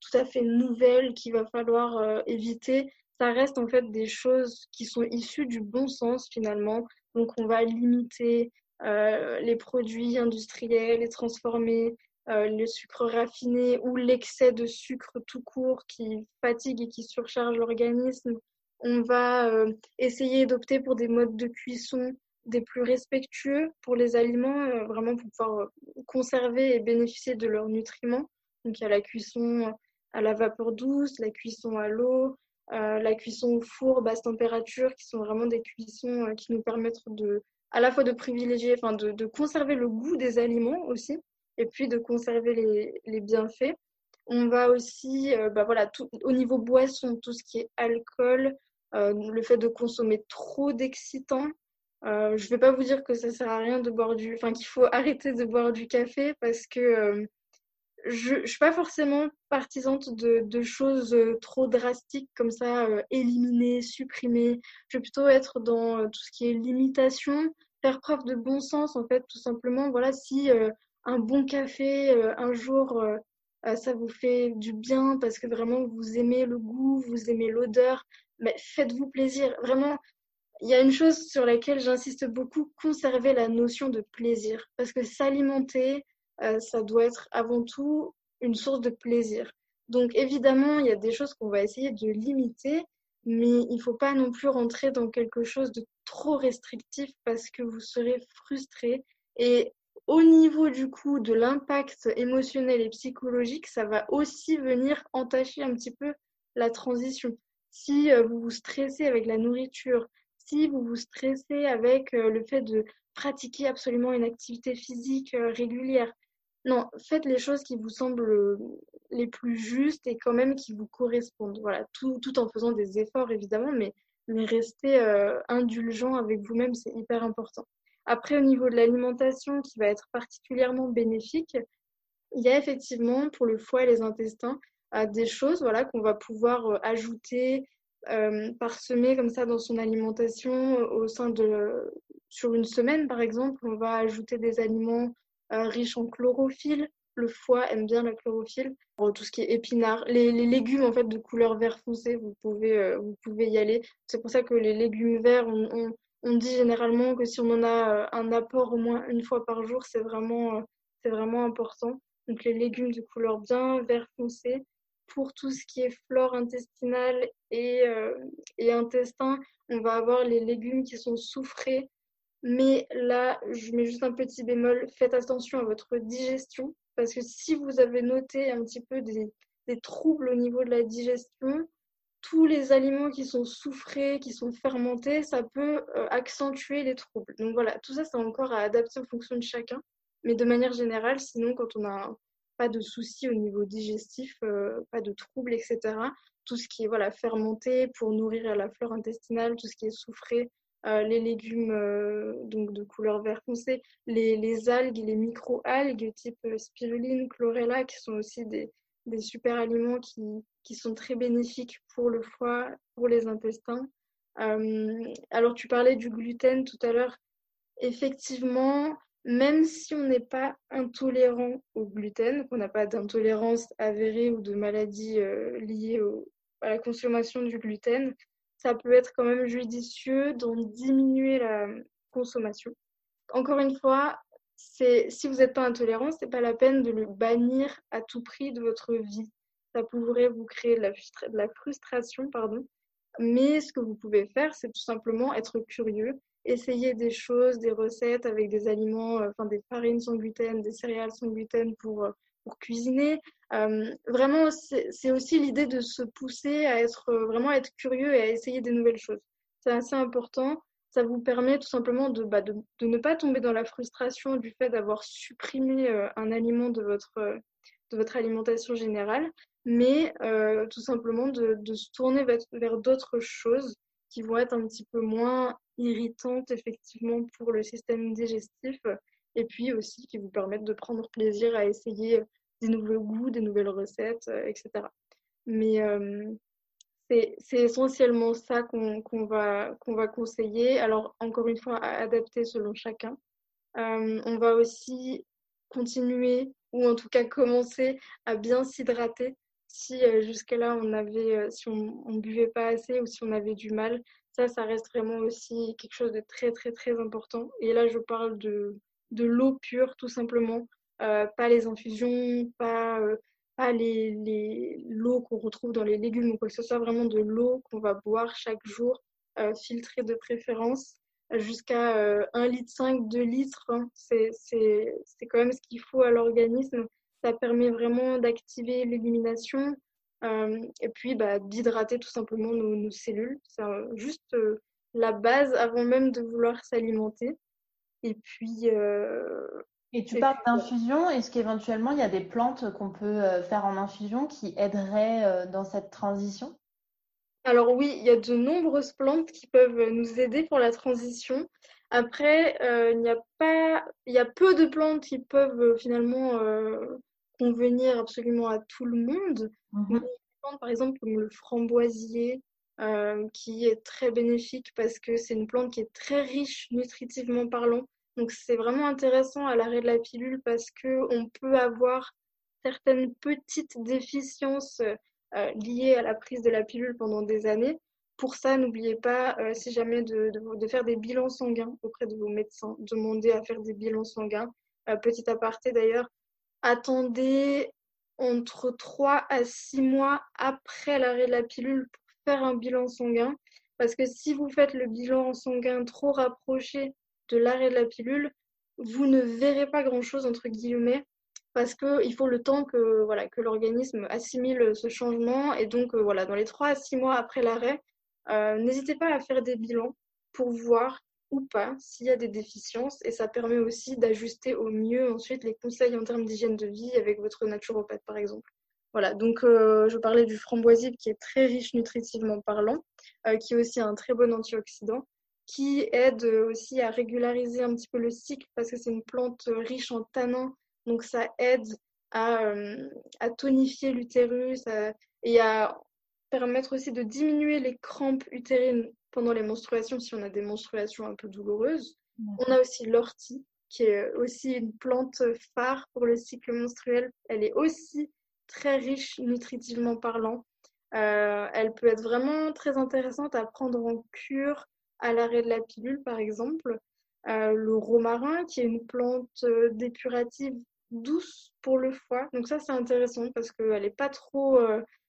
tout à fait nouvelles qu'il va falloir éviter ça reste en fait des choses qui sont issues du bon sens finalement. Donc on va limiter euh, les produits industriels et transformés, euh, le sucre raffiné ou l'excès de sucre tout court qui fatigue et qui surcharge l'organisme. On va euh, essayer d'opter pour des modes de cuisson des plus respectueux pour les aliments, vraiment pour pouvoir conserver et bénéficier de leurs nutriments. Donc il y a la cuisson à la vapeur douce, la cuisson à l'eau, euh, la cuisson au four, basse température, qui sont vraiment des cuissons euh, qui nous permettent de, à la fois de privilégier, enfin de, de, conserver le goût des aliments aussi, et puis de conserver les, les bienfaits. On va aussi, euh, bah voilà, tout, au niveau boisson, tout ce qui est alcool, le fait de consommer trop d'excitants. je ne vais pas vous dire que ça sert à rien de boire du, enfin qu'il faut arrêter de boire du café parce que je ne suis pas forcément partisante de, choses euh, trop drastiques comme ça, euh, éliminer, supprimer. Je vais plutôt être dans euh, tout ce qui est limitation, faire preuve de bon sens en fait, tout simplement. Voilà, si un bon café un jour ça vous fait du bien parce que vraiment vous aimez le goût, vous aimez l'odeur, mais faites-vous plaisir. Vraiment, il y a une chose sur laquelle j'insiste beaucoup, conserver la notion de plaisir. Parce que s'alimenter, euh, ça doit être avant tout une source de plaisir. Donc évidemment, il y a des choses qu'on va essayer de limiter, mais il ne faut pas non plus rentrer dans quelque chose de trop restrictif parce que vous serez frustré. Et au niveau du coup de l'impact émotionnel et psychologique, ça va aussi venir entacher un petit peu la transition. Si euh, vous vous stressez avec la nourriture, si vous vous stressez avec euh, le fait de pratiquer absolument une activité physique régulière, non, faites les choses qui vous semblent euh, les plus justes et quand même qui vous correspondent. Voilà, tout, en faisant des efforts évidemment, mais, restez euh, indulgent avec vous-même, c'est hyper important. Après, au niveau de l'alimentation qui va être particulièrement bénéfique, il y a effectivement pour le foie et les intestins euh, des choses voilà, qu'on va pouvoir ajouter, parsemer comme ça dans son alimentation au sein de sur une semaine par exemple, on va ajouter des aliments riche en chlorophylle. Le foie aime bien la chlorophylle. Pour tout ce qui est épinards, les, légumes en fait de couleur vert foncé, vous pouvez, euh, vous pouvez y aller. C'est pour ça que les légumes verts, on, on, dit généralement que si on en a euh, un apport au moins une fois par jour, c'est vraiment, euh, c'est vraiment important. Donc les légumes de couleur bien vert foncé. Pour tout ce qui est flore intestinale et, et intestin, on va avoir les légumes qui sont soufrés, mais là, je mets juste un petit bémol, faites attention à votre digestion, parce que si vous avez noté un petit peu des, troubles au niveau de la digestion, tous les aliments qui sont soufrés, qui sont fermentés, ça peut euh, accentuer les troubles. Donc voilà, tout ça, c'est encore à adapter en fonction de chacun. Mais de manière générale, sinon, quand on n'a pas de soucis au niveau digestif, euh, pas de troubles, etc., tout ce qui est voilà, fermenté pour nourrir la flore intestinale, tout ce qui est soufré, euh, les légumes euh, donc de couleur vert foncé, les, les algues, les micro-algues type spiruline, chlorella, qui sont aussi des, des super aliments qui, qui, sont très bénéfiques pour le foie, pour les intestins. alors tu parlais du gluten tout à l'heure. Effectivement, même si on n'est pas intolérant au gluten, qu'on n'a pas d'intolérance avérée ou de maladie liée à la consommation du gluten, ça peut être quand même judicieux d'en diminuer la consommation. Encore une fois, c'est si vous n'êtes pas intolérant, c'est pas la peine de le bannir à tout prix de votre vie. Ça pourrait vous créer de la, frustration, pardon. Mais ce que vous pouvez faire, c'est tout simplement être curieux, essayer des choses, des recettes avec des aliments, euh, enfin des farines sans gluten, des céréales sans gluten pour euh, pour cuisiner. Euh, vraiment, c'est aussi l'idée de se pousser à être vraiment être curieux et à essayer des nouvelles choses. C'est assez important. Ça vous permet tout simplement de, bah, de, ne pas tomber dans la frustration du fait d'avoir supprimé euh, un aliment de votre, de votre alimentation générale, mais tout simplement de, se tourner vers d'autres choses qui vont être un petit peu moins irritantes effectivement pour le système digestif et puis aussi qui vous permettent de prendre plaisir à essayer des nouveaux goûts, des nouvelles recettes, euh, etc. Mais euh, c'est essentiellement ça qu'on va, qu'on va conseiller. Alors, encore une fois, à adapter selon chacun. Euh, on va aussi continuer, ou en tout cas commencer à bien s'hydrater. Si jusqu'à là on avait, si on, buvait pas assez ou si on avait du mal, ça, ça reste vraiment aussi quelque chose de très très très important. Et là, je parle de, de l'eau pure, tout simplement. Euh, pas les infusions, pas, euh, pas les, les l'eau qu'on retrouve dans les légumes ou quoi que ce soit, vraiment de l'eau qu'on va boire chaque jour, euh, filtrée de préférence, jusqu'à 1 litre 5, 2 litres. Hein. C'est, c'est, c'est quand même ce qu'il faut à l'organisme. Ça permet vraiment d'activer l'élimination et puis bah, d'hydrater tout simplement nos, nos cellules. C'est juste la base avant même de vouloir s'alimenter. Et puis. Euh, et tu parles d'infusion. Est-ce qu'éventuellement il y a des plantes qu'on peut euh, faire en infusion qui aideraient euh, dans cette transition? Alors oui, il y a de nombreuses plantes qui peuvent nous aider pour la transition. Après, il n'y a pas, il y a peu de plantes qui peuvent finalement convenir absolument à tout le monde. Mmh par exemple, comme le framboisier, euh, qui est très bénéfique parce que c'est une plante qui est très riche nutritivement parlant. Donc c'est vraiment intéressant à l'arrêt de la pilule parce que on peut avoir certaines petites déficiences euh, liées à la prise de la pilule pendant des années. Pour ça, n'oubliez pas, euh, si jamais, de, faire des bilans sanguins auprès de vos médecins. Demandez à faire des bilans sanguins. petit aparté d'ailleurs, attendez entre 3 à 6 mois après l'arrêt de la pilule faire un bilan sanguin. Parce que si vous faites le bilan sanguin trop rapproché de l'arrêt de la pilule, vous ne verrez pas grand-chose, entre guillemets, parce qu'il faut le temps que, voilà, que l'organisme assimile ce changement. Et donc, euh, voilà, dans les 3 à 6 mois après l'arrêt, euh, n'hésitez pas à faire des bilans pour voir ou pas s'il y a des déficiences. Et ça permet aussi d'ajuster au mieux ensuite les conseils en termes d'hygiène de vie avec votre naturopathe, par exemple. Voilà, donc euh, je parlais du framboisier qui est très riche nutritivement parlant, qui est aussi un très bon antioxydant, qui aide aussi à régulariser un petit peu le cycle parce que c'est une plante riche en tanins, donc ça aide à, euh, tonifier l'utérus et à permettre aussi de diminuer les crampes utérines pendant les menstruations si on a des menstruations un peu douloureuses. On a aussi l'ortie, qui est aussi une plante phare pour le cycle menstruel. Elle est aussi très riche nutritivement parlant. Euh, elle peut être vraiment très intéressante à prendre en cure à l'arrêt de la pilule, par exemple. Euh, le romarin, qui est une plante euh, dépurative douce pour le foie. Donc ça, c'est intéressant parce qu'elle n'est pas trop,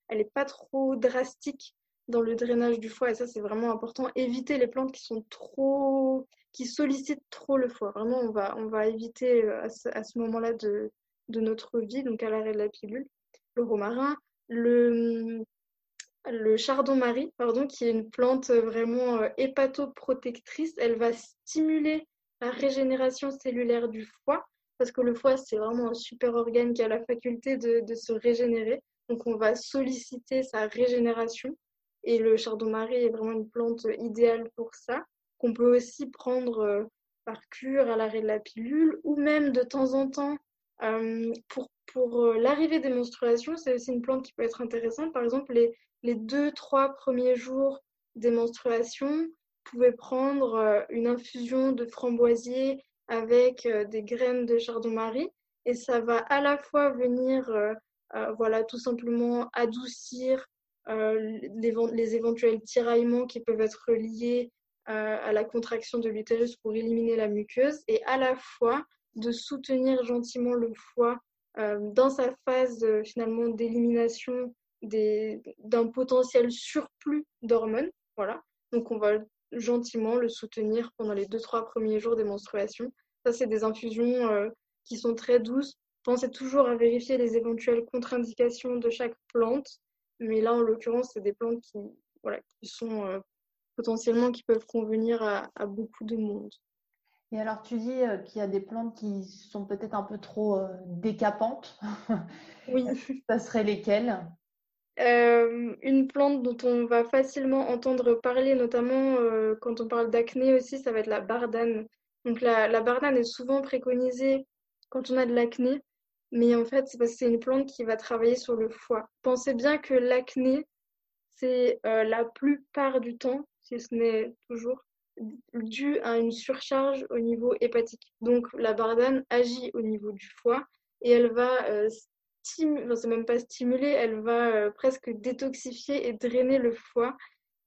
elle est pas trop drastique dans le drainage du foie. Et ça, c'est vraiment important. Éviter les plantes qui sont trop, qui sollicitent trop le foie. Vraiment, on va, on va éviter à ce, ce moment-là de, de notre vie, donc à l'arrêt de la pilule le romarin, le, le chardon-marie, pardon, qui est une plante vraiment euh, hépatoprotectrice. Elle va stimuler la régénération cellulaire du foie, parce que le foie, c'est vraiment un super organe qui a la faculté de, se régénérer. Donc, on va solliciter sa régénération. Et le chardon-marie est vraiment une plante idéale pour ça, qu'on peut aussi prendre euh, par cure à l'arrêt de la pilule, ou même de temps en temps euh, pour pour l'arrivée des menstruations, c'est aussi une plante qui peut être intéressante. Par exemple, les, les deux, trois premiers jours des menstruations, pouvez prendre euh, une infusion de framboisier avec euh, des graines de chardon-marie. Et ça va à la fois venir, voilà, tout simplement adoucir les, éventuels tiraillements qui peuvent être liés à la contraction de l'utérus pour éliminer la muqueuse et à la fois de soutenir gentiment le foie euh, dans sa phase euh, finalement d'élimination d'un potentiel surplus d'hormones. Voilà. Donc on va gentiment le soutenir pendant les 2-3 premiers jours des menstruations. Ça, c'est des infusions euh, qui sont très douces. Pensez toujours à vérifier les éventuelles contre-indications de chaque plante. Mais là, en l'occurrence, c'est des plantes qui, voilà, qui sont potentiellement qui peuvent convenir à, à, beaucoup de monde. Et alors, tu dis euh, qu'il y a des plantes qui sont peut-être un peu trop euh, décapantes. Oui. Ça serait lesquelles? Euh, une plante dont on va facilement entendre parler, notamment euh, quand on parle d'acné aussi, ça va être la bardane. Donc la, bardane est souvent préconisée quand on a de l'acné, mais en fait, c'est parce que c'est une plante qui va travailler sur le foie. Pensez bien que l'acné, c'est euh, la plupart du temps, si ce n'est toujours, dû à une surcharge au niveau hépatique. Donc la bardane agit au niveau du foie et elle va stimuler, c'est même pas stimuler, elle va euh, presque détoxifier et drainer le foie.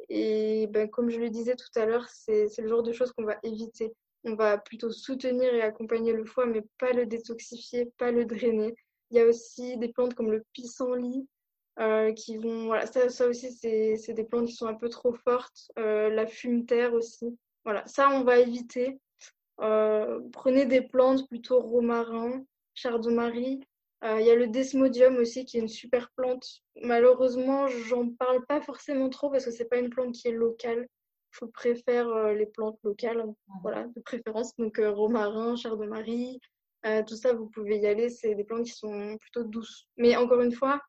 Et ben, comme je le disais tout à l'heure, c'est le genre de choses qu'on va éviter. On va plutôt soutenir et accompagner le foie, mais pas le détoxifier, pas le drainer. Il y a aussi des plantes comme le pissenlit euh, qui vont. Voilà, ça, aussi, c'est des plantes qui sont un peu trop fortes. Euh, la fume-terre aussi. Voilà, ça, on va éviter. Euh, prenez des plantes plutôt romarin, chardon-marie, euh, il y a le desmodium aussi, qui est une super plante. Malheureusement, j'en parle pas forcément trop parce que c'est pas une plante qui est locale. Je préfère euh, les plantes locales, voilà, de préférence. Donc euh, romarin, chardon-marie, tout ça, vous pouvez y aller. C'est des plantes qui sont plutôt douces. Mais encore une fois,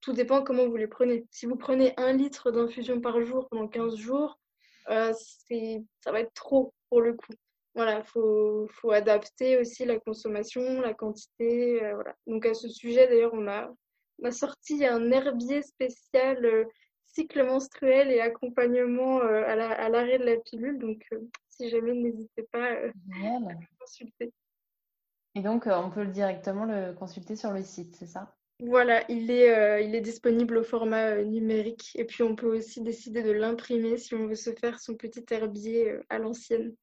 tout dépend comment vous les prenez. Si vous prenez un litre d'infusion par jour pendant 15 jours, ça va être trop pour le coup voilà, faut, faut adapter aussi la consommation, la quantité. Euh, voilà. Donc à ce sujet, d'ailleurs, on a, on a sorti un herbier spécial euh, cycle menstruel et accompagnement euh, à l'arrêt de la pilule. Donc si jamais, n'hésitez pas à le consulter. Et donc, on peut directement le consulter sur le site, c'est ça? Voilà, il est, il est disponible au format numérique. Et puis, on peut aussi décider de l'imprimer si on veut se faire son petit herbier à l'ancienne.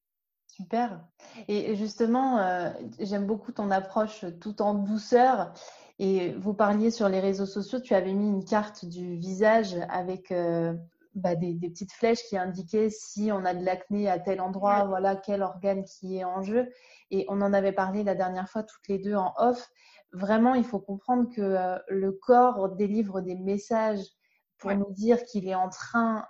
Super. Et justement, euh, j'aime beaucoup ton approche tout en douceur. Et vous parliez sur les réseaux sociaux, tu avais mis une carte du visage avec euh, bah, des, petites flèches qui indiquaient si on a de l'acné à tel endroit, voilà quel organe qui est en jeu. Et on en avait parlé la dernière fois toutes les deux en off. Vraiment, il faut comprendre que euh, le corps délivre des messages pour nous dire qu'il est en train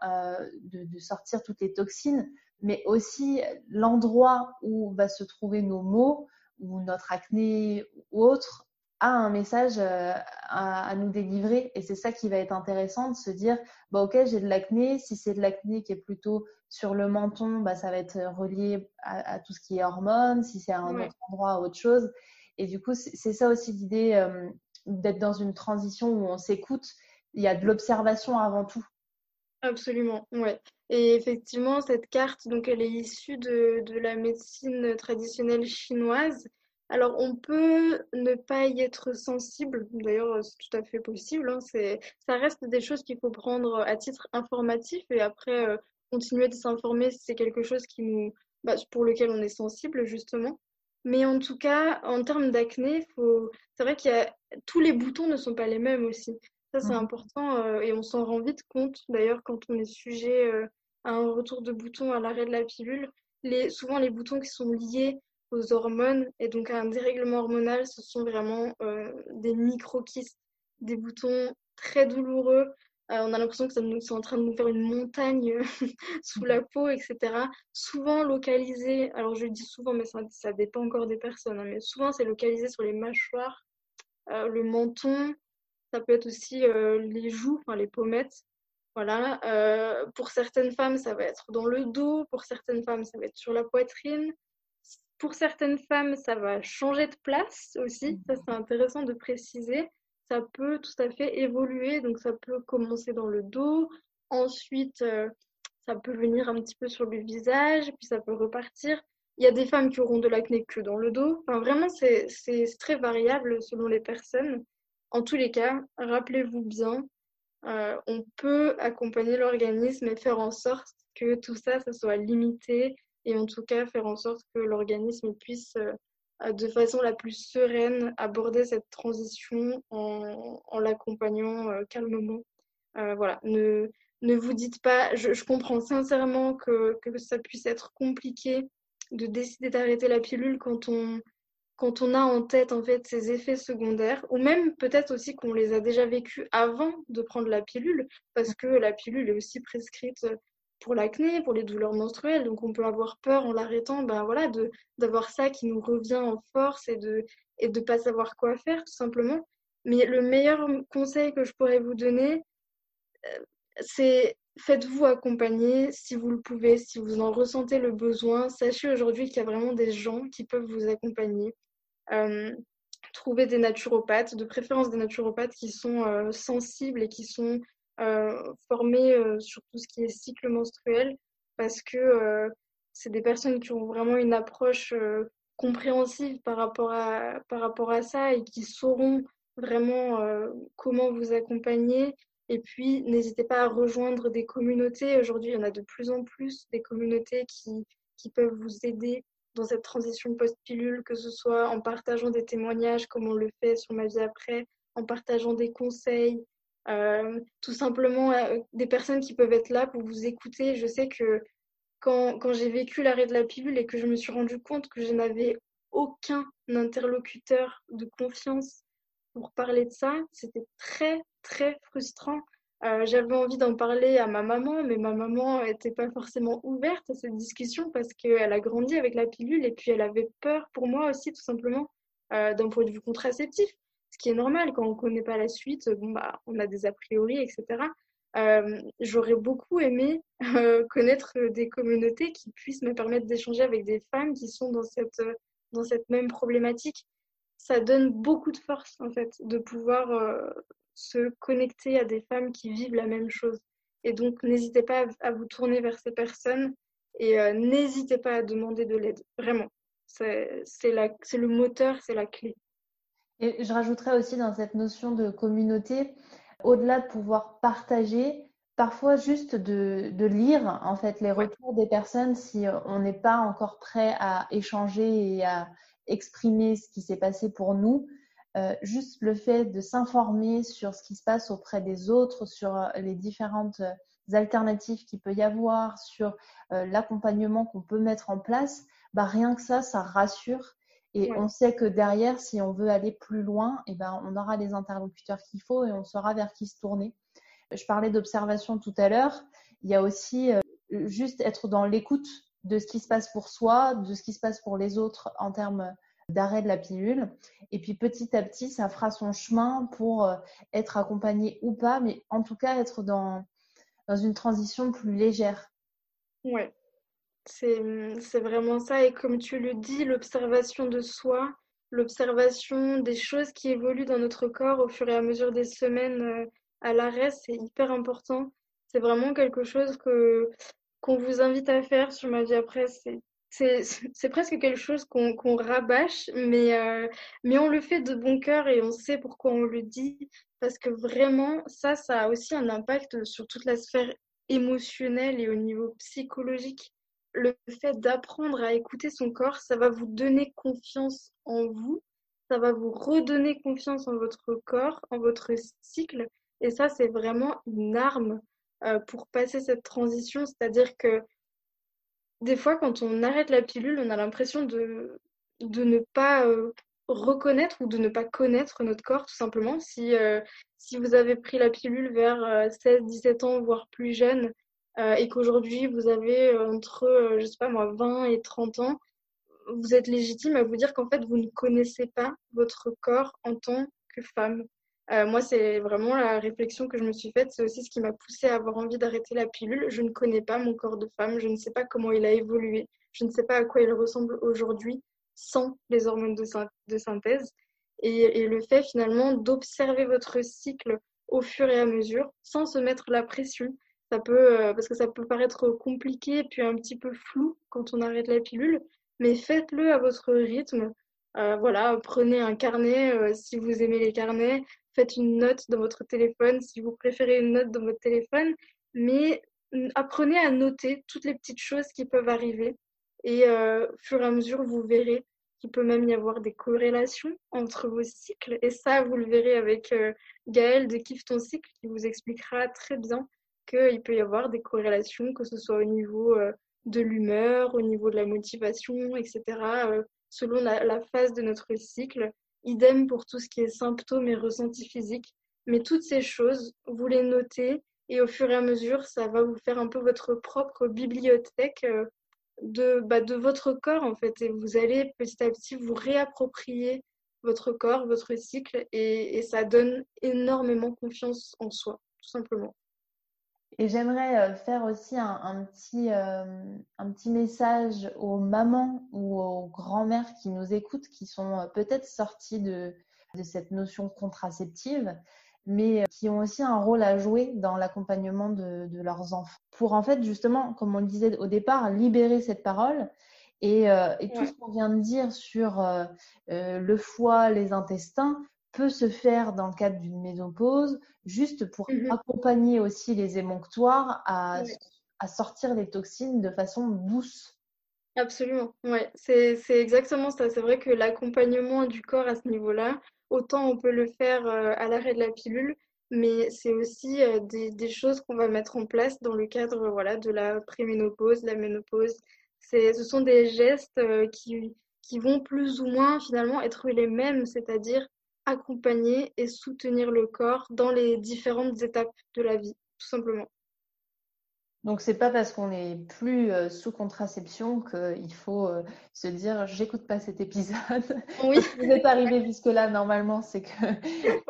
de, sortir toutes les toxines mais aussi l'endroit où va se trouver nos mots ou notre acné ou autre a un message euh, à, nous délivrer. Et c'est ça qui va être intéressant de se dire bah ok j'ai de l'acné. Si c'est de l'acné qui est plutôt sur le menton bah ça va être relié à, tout ce qui est hormones. Si c'est à un autre endroit autre chose. Et du coup c'est ça aussi l'idée euh, d'être dans une transition où on s'écoute il y a de l'observation avant tout Absolument, ouais. Et effectivement, cette carte, donc, elle est issue de, de la médecine traditionnelle chinoise. Alors, on peut ne pas y être sensible. D'ailleurs, c'est tout à fait possible. Hein. C'est, ça reste des choses qu'il faut prendre à titre informatif et après euh, continuer de s'informer si c'est quelque chose qui nous, bah, pour lequel on est sensible, justement. Mais en tout cas, en termes d'acné, c'est vrai qu'il y a tous les boutons ne sont pas les mêmes aussi. Ça, c'est mmh. important euh, et on s'en rend vite compte. D'ailleurs, quand on est sujet euh, à un retour de bouton à l'arrêt de la pilule, les, souvent les boutons qui sont liés aux hormones et donc à un dérèglement hormonal, ce sont vraiment euh, des micro-kystes, des boutons très douloureux. on a l'impression que ça nous, c'est en train de nous faire une montagne sous la peau, etc. Souvent localisé, alors je le dis souvent, mais ça, ça dépend encore des personnes, hein, mais souvent c'est localisé sur les mâchoires, le menton, ça peut être aussi euh, les joues, enfin les pommettes. Voilà. Euh, pour certaines femmes, ça va être dans le dos. Pour certaines femmes, ça va être sur la poitrine. Pour certaines femmes, ça va changer de place aussi. Ça, c'est intéressant de préciser. Ça peut tout à fait évoluer. Donc, ça peut commencer dans le dos. Ensuite, euh, ça peut venir un petit peu sur le visage. Puis, ça peut repartir. Il y a des femmes qui auront de l'acné que dans le dos. Enfin, vraiment, c'est très variable selon les personnes. En tous les cas, rappelez-vous bien, euh, on peut accompagner l'organisme et faire en sorte que tout ça, ça soit limité et en tout cas faire en sorte que l'organisme puisse euh, de façon la plus sereine aborder cette transition en, l'accompagnant euh, calmement. voilà, ne, ne vous dites pas, je, comprends sincèrement que, que ça puisse être compliqué de décider d'arrêter la pilule quand on, quand on a en tête en fait ces effets secondaires, ou même peut-être aussi qu'on les a déjà vécus avant de prendre la pilule, parce que la pilule est aussi prescrite pour l'acné, pour les douleurs menstruelles, donc on peut avoir peur en l'arrêtant, ben voilà, d'avoir ça qui nous revient en force et de et de pas savoir quoi faire tout simplement. Mais le meilleur conseil que je pourrais vous donner, c'est faites-vous accompagner si vous le pouvez, si vous en ressentez le besoin. Sachez aujourd'hui qu'il y a vraiment des gens qui peuvent vous accompagner. Euh, trouvez des naturopathes, de préférence des naturopathes qui sont euh, sensibles et qui sont euh, formés sur tout ce qui est cycle menstruel parce que c'est des personnes qui ont vraiment une approche compréhensive par rapport, à, par rapport à ça et qui sauront vraiment comment vous accompagner et puis, n'hésitez pas à rejoindre des communautés. Aujourd'hui, il y en a de plus en plus des communautés qui, qui peuvent vous aider dans cette transition post-pilule, que ce soit en partageant des témoignages comme on le fait sur ma vie après, en partageant des conseils, euh, tout simplement euh, des personnes qui peuvent être là pour vous écouter. Je sais que quand, quand j'ai vécu l'arrêt de la pilule et que je me suis rendu compte que je n'avais aucun interlocuteur de confiance pour parler de ça, c'était très, très frustrant. Euh, j'avais envie d'en parler à ma maman, mais ma maman n'était pas forcément ouverte à cette discussion parce qu'elle a grandi avec la pilule et puis elle avait peur pour moi aussi, tout simplement, euh, d'un point de vue contraceptif. Ce qui est normal quand on ne connaît pas la suite, bon, bah, on a des a priori, etc. Euh, j'aurais beaucoup aimé connaître des communautés qui puissent me permettre d'échanger avec des femmes qui sont dans cette, dans cette même problématique ça donne beaucoup de force en fait de pouvoir se connecter à des femmes qui vivent la même chose. Et donc n'hésitez pas à, vous tourner vers ces personnes et euh, n'hésitez pas à demander de l'aide. Vraiment, c'est le moteur, c'est la clé. Et je rajouterais aussi dans cette notion de communauté, au-delà de pouvoir partager, parfois juste de, de, lire en fait les retours des personnes si on n'est pas encore prêt à échanger et à, exprimer ce qui s'est passé pour nous. Euh, juste le fait de s'informer sur ce qui se passe auprès des autres, sur euh, les différentes euh, alternatives qu'il peut y avoir, sur l'accompagnement qu'on peut mettre en place, bah, rien que ça, ça rassure. Et on sait que derrière, si on veut aller plus loin, et eh ben, on aura les interlocuteurs qu'il faut et on saura vers qui se tourner. Je parlais d'observation tout à l'heure. Il y a aussi juste être dans l'écoute de ce qui se passe pour soi, de ce qui se passe pour les autres en termes d'arrêt de la pilule. Et puis petit à petit, ça fera son chemin pour euh, être accompagné ou pas, mais en tout cas être dans, dans une transition plus légère. Ouais, c'est vraiment ça. Et comme tu le dis, l'observation de soi, l'observation des choses qui évoluent dans notre corps au fur et à mesure des semaines euh, à l'arrêt, c'est hyper important. C'est vraiment quelque chose que qu'on vous invite à faire sur ma vie après. Presque quelque chose qu'on rabâche, mais, euh, mais on le fait de bon cœur et on sait pourquoi on le dit. Parce que vraiment, ça, ça a aussi un impact sur toute la sphère émotionnelle et au niveau psychologique. Le fait d'apprendre à écouter son corps, ça va vous donner confiance en vous, ça va vous redonner confiance en votre corps, en votre cycle. Et ça, c'est vraiment une arme euh, pour passer cette transition. C'est-à-dire que des fois, quand on arrête la pilule, on a l'impression de, ne pas euh, reconnaître ou de ne pas connaître notre corps, tout simplement. Si, euh, vous avez pris la pilule vers 16-17 ans, voire plus jeune, et qu'aujourd'hui vous avez entre, je sais pas moi, 20 et 30 ans, vous êtes légitime à vous dire qu'en fait, vous ne connaissez pas votre corps en tant que femme. Euh, moi, c'est vraiment la réflexion que je me suis faite. C'est aussi ce qui m'a poussée à avoir envie d'arrêter la pilule. Je ne connais pas mon corps de femme. Je ne sais pas comment il a évolué. Je ne sais pas à quoi il ressemble aujourd'hui sans les hormones de, synthèse. Et, le fait finalement d'observer votre cycle au fur et à mesure sans se mettre la pression. Ça peut, euh, parce que ça peut paraître compliqué puis un petit peu flou quand on arrête la pilule, mais faites-le à votre rythme. Euh, voilà, prenez un carnet si vous aimez les carnets, faites une note dans votre téléphone si vous préférez une note dans votre téléphone, mais apprenez à noter toutes les petites choses qui peuvent arriver et euh, au fur et à mesure, vous verrez qu'il peut même y avoir des corrélations entre vos cycles. Et ça, vous le verrez avec euh, Gaëlle de Kiffe ton cycle qui vous expliquera très bien qu'il peut y avoir des corrélations, que ce soit au niveau euh, de l'humeur, au niveau de la motivation, etc., selon la, phase de notre cycle. Idem pour tout ce qui est symptômes et ressentis physiques. Mais toutes ces choses, vous les notez et au fur et à mesure, ça va vous faire un peu votre propre bibliothèque euh, de, bah, de votre corps en fait. Et vous allez petit à petit vous réapproprier votre corps, votre cycle et, et ça donne énormément confiance en soi, tout simplement. Et j'aimerais faire aussi un, petit, un petit message aux mamans ou aux grands-mères qui nous écoutent, qui sont peut-être sorties de, de cette notion contraceptive, mais qui ont aussi un rôle à jouer dans l'accompagnement de, de, leurs enfants. Pour en fait, justement, comme on le disait au départ, libérer cette parole et, et tout ce qu'on vient de dire sur le foie, les intestins, peut se faire dans le cadre d'une ménopause, juste pour mmh accompagner aussi les émonctoires à, à, sortir les toxines de façon douce. Absolument, ouais, c'est exactement ça. C'est vrai que l'accompagnement du corps à ce niveau-là, autant on peut le faire euh, à l'arrêt de la pilule, mais c'est aussi euh, des, des, choses qu'on va mettre en place dans le cadre voilà, de la préménopause, la ménopause. Ce sont des gestes euh, qui, qui vont plus ou moins finalement être les mêmes, c'est-à-dire accompagner et soutenir le corps dans les différentes étapes de la vie, tout simplement. Donc c'est pas parce qu'on n'est plus euh, sous contraception qu'il faut euh, se dire j'écoute pas cet épisode. Oui. vous êtes arrivé jusque là normalement c'est que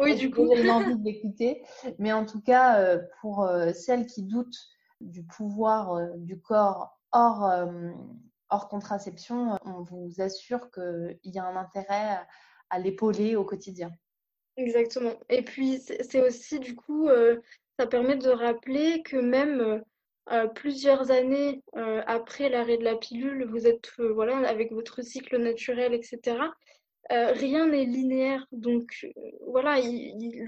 oui du coup j'ai envie de l'écouter. Mais en tout cas euh, pour celles qui doutent du pouvoir du corps hors hors contraception, on vous assure qu'il y a un intérêt à l'épauler au quotidien. Exactement. Et puis, c'est aussi, du coup, euh, ça permet de rappeler que même euh, euh, plusieurs années après l'arrêt de la pilule, vous êtes voilà, avec votre cycle naturel, etc. rien n'est linéaire. Donc, voilà,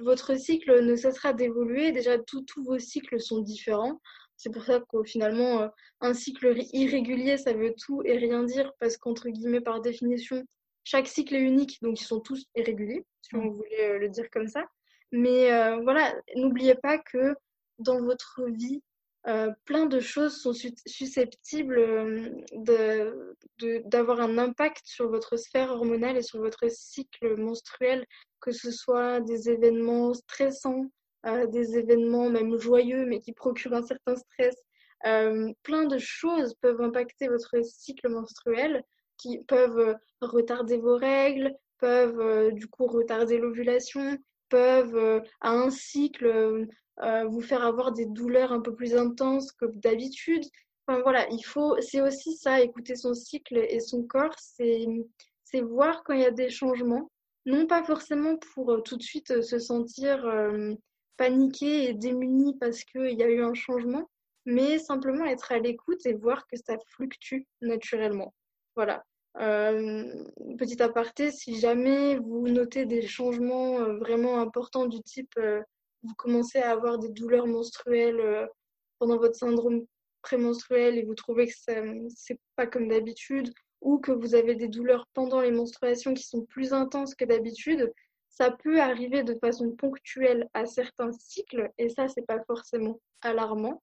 votre cycle ne cessera d'évoluer. Déjà, tous vos cycles sont différents. C'est pour ça que finalement, un cycle irrégulier, ça veut tout et rien dire parce qu'entre guillemets, par définition, chaque cycle est unique, donc ils sont tous irréguliers, si on mm. voulait euh, le dire comme ça. Mais euh, voilà, n'oubliez pas que dans votre vie, euh, plein de choses sont susceptibles d'avoir un impact sur votre sphère hormonale et sur votre cycle menstruel, que ce soit des événements stressants, des événements même joyeux, mais qui procurent un certain stress. plein de choses peuvent impacter votre cycle menstruel qui peuvent euh, retarder vos règles, peuvent euh, du coup retarder l'ovulation, peuvent euh, à un cycle vous faire avoir des douleurs un peu plus intenses que d'habitude. Enfin voilà, il faut, c'est aussi ça, écouter son cycle et son corps, c'est, c'est voir quand il y a des changements, non pas forcément pour tout de suite se sentir paniqué et démuni parce qu'il y a eu un changement, mais simplement être à l'écoute et voir que ça fluctue naturellement. Voilà. Euh, petit aparté, si jamais vous notez des changements euh, vraiment importants du type euh, vous commencez à avoir des douleurs menstruelles pendant votre syndrome prémenstruel et vous trouvez que c'est pas comme d'habitude ou que vous avez des douleurs pendant les menstruations qui sont plus intenses que d'habitude, ça peut arriver de façon ponctuelle à certains cycles et ça c'est pas forcément alarmant.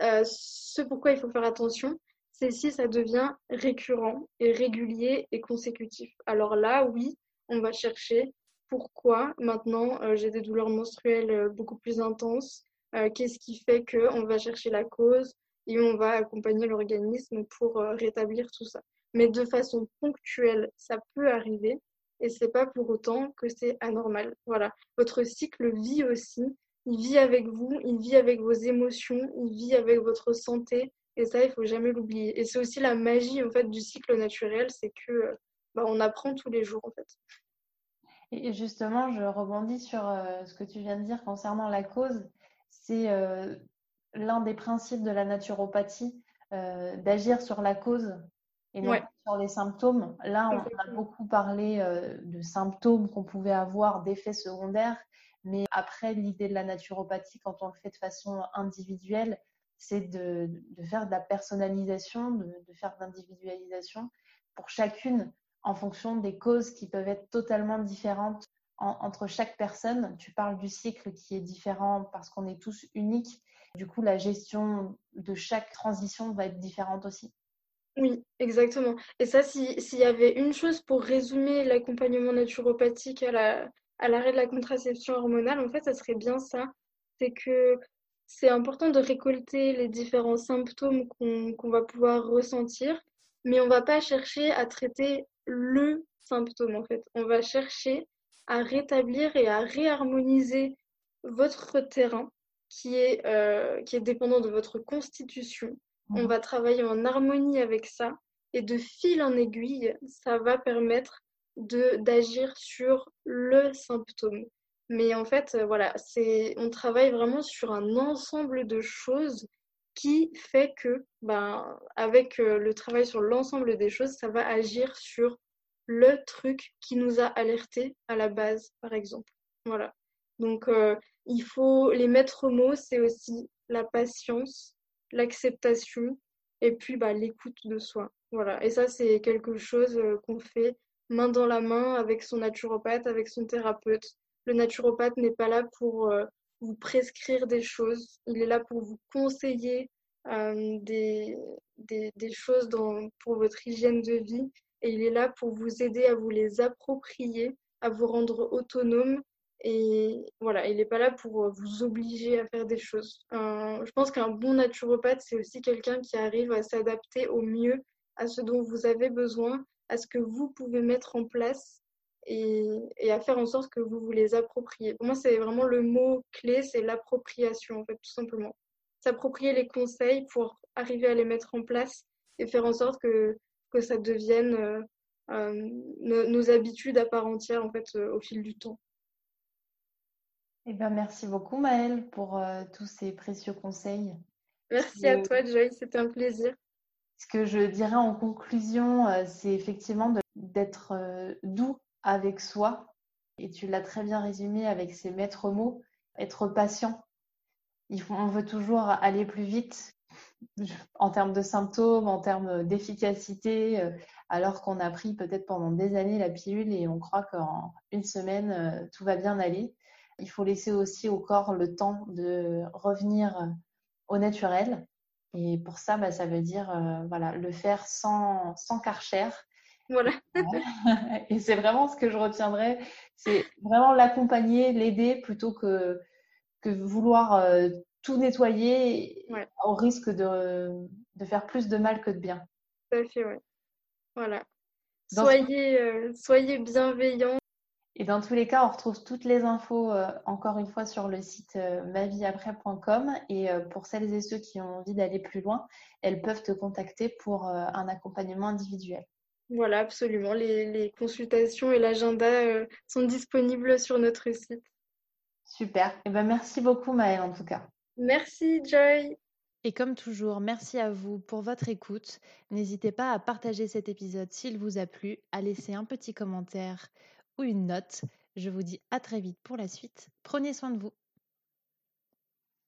ce pourquoi il faut faire attention, si ça devient récurrent et régulier et consécutif. Alors là, oui, on va chercher pourquoi maintenant euh, j'ai des douleurs menstruelles euh, beaucoup plus intenses, euh, qu'est-ce qui fait que on va chercher la cause et on va accompagner l'organisme pour rétablir tout ça. Mais de façon ponctuelle, ça peut arriver et c'est pas pour autant que c'est anormal. Voilà, votre cycle vit aussi, il vit avec vous, il vit avec vos émotions, il vit avec votre santé, et ça, il faut jamais l'oublier. Et c'est aussi la magie en fait du cycle naturel, c'est que bah, on apprend tous les jours en fait. Et justement, je rebondis sur euh, ce que tu viens de dire concernant la cause. C'est euh, l'un des principes de la naturopathie euh, d'agir sur la cause et non sur les symptômes. Là, on a beaucoup parlé de symptômes qu'on pouvait avoir, d'effets secondaires, mais après, l'idée de la naturopathie, quand on le fait de façon individuelle, c'est de, faire de la personnalisation, de, faire de l'individualisation pour chacune en fonction des causes qui peuvent être totalement différentes entre chaque personne. Tu parles du cycle qui est différent parce qu'on est tous uniques. Du coup, la gestion de chaque transition va être différente aussi. Oui, exactement. Et ça, s'il y avait une chose pour résumer l'accompagnement naturopathique à l'arrêt de la contraception hormonale, en fait, ça serait bien ça. C'est que c'est important de récolter les différents symptômes qu'on va pouvoir ressentir, mais on va pas chercher à traiter le symptôme en fait. On va chercher à rétablir et à réharmoniser votre terrain qui est, euh, qui est dépendant de votre constitution. On mhm. va travailler en harmonie avec ça et de fil en aiguille, ça va permettre d'agir sur le symptôme. Mais en fait, euh, voilà, c'est on travaille vraiment sur un ensemble de choses qui fait que, ben, avec euh, le travail sur l'ensemble des choses, ça va agir sur le truc qui nous a alertés à la base, par exemple. Voilà. Donc, euh, il faut les mettre mots, c'est aussi la patience, l'acceptation et puis bah, l'écoute de soi. Voilà. Et ça, c'est quelque chose qu'on fait main dans la main avec son naturopathe, avec son thérapeute. Le naturopathe n'est pas là pour euh, vous prescrire des choses, il est là pour vous conseiller des, des, choses pour votre hygiène de vie. Et il est là pour vous aider à vous les approprier, à vous rendre autonome. Et voilà, il n'est pas là pour euh, vous obliger à faire des choses. je pense qu'un bon naturopathe, c'est aussi quelqu'un qui arrive à s'adapter au mieux à ce dont vous avez besoin, à ce que vous pouvez mettre en place et, et à faire en sorte que vous vous les appropriez. Pour moi, c'est vraiment le mot clé, c'est l'appropriation, en fait, tout simplement. S'approprier les conseils pour arriver à les mettre en place et faire en sorte que, que ça devienne euh, euh, nos, habitudes à part entière, en fait, au fil du temps. Eh ben, merci beaucoup Maëlle pour euh, tous ces précieux conseils. Merci à toi Joy, c'était un plaisir. Ce que je dirais en conclusion, euh, c'est effectivement d'être euh, doux avec soi. Et tu l'as très bien résumé avec ces maîtres mots, être patient. on veut toujours aller plus vite en termes de symptômes, en termes d'efficacité, alors qu'on a pris peut-être pendant des années la pilule et on croit qu'en une semaine, tout va bien aller il faut laisser aussi au corps le temps de revenir au naturel. Et pour ça, bah, ça veut dire euh, voilà, le faire sans, sans karcher. Voilà. Et c'est vraiment ce que je retiendrai. C'est vraiment l'accompagner, l'aider plutôt que, que vouloir euh, tout nettoyer au risque de, de, faire plus de mal que de bien. Tout à fait, oui. Voilà. soyez, euh, soyez bienveillants et dans tous les cas, on retrouve toutes les infos euh, encore une fois sur le site euh, mavieaprès.com. Et euh, pour celles et ceux qui ont envie d'aller plus loin, elles peuvent te contacter pour un accompagnement individuel. Voilà, absolument. Les, consultations et l'agenda sont disponibles sur notre site. Super. Et eh ben, merci beaucoup Maëlle en tout cas. Merci Joy. Et comme toujours, merci à vous pour votre écoute. N'hésitez pas à partager cet épisode s'il vous a plu, à laisser un petit commentaire une note. Je vous dis à très vite pour la suite. Prenez soin de vous.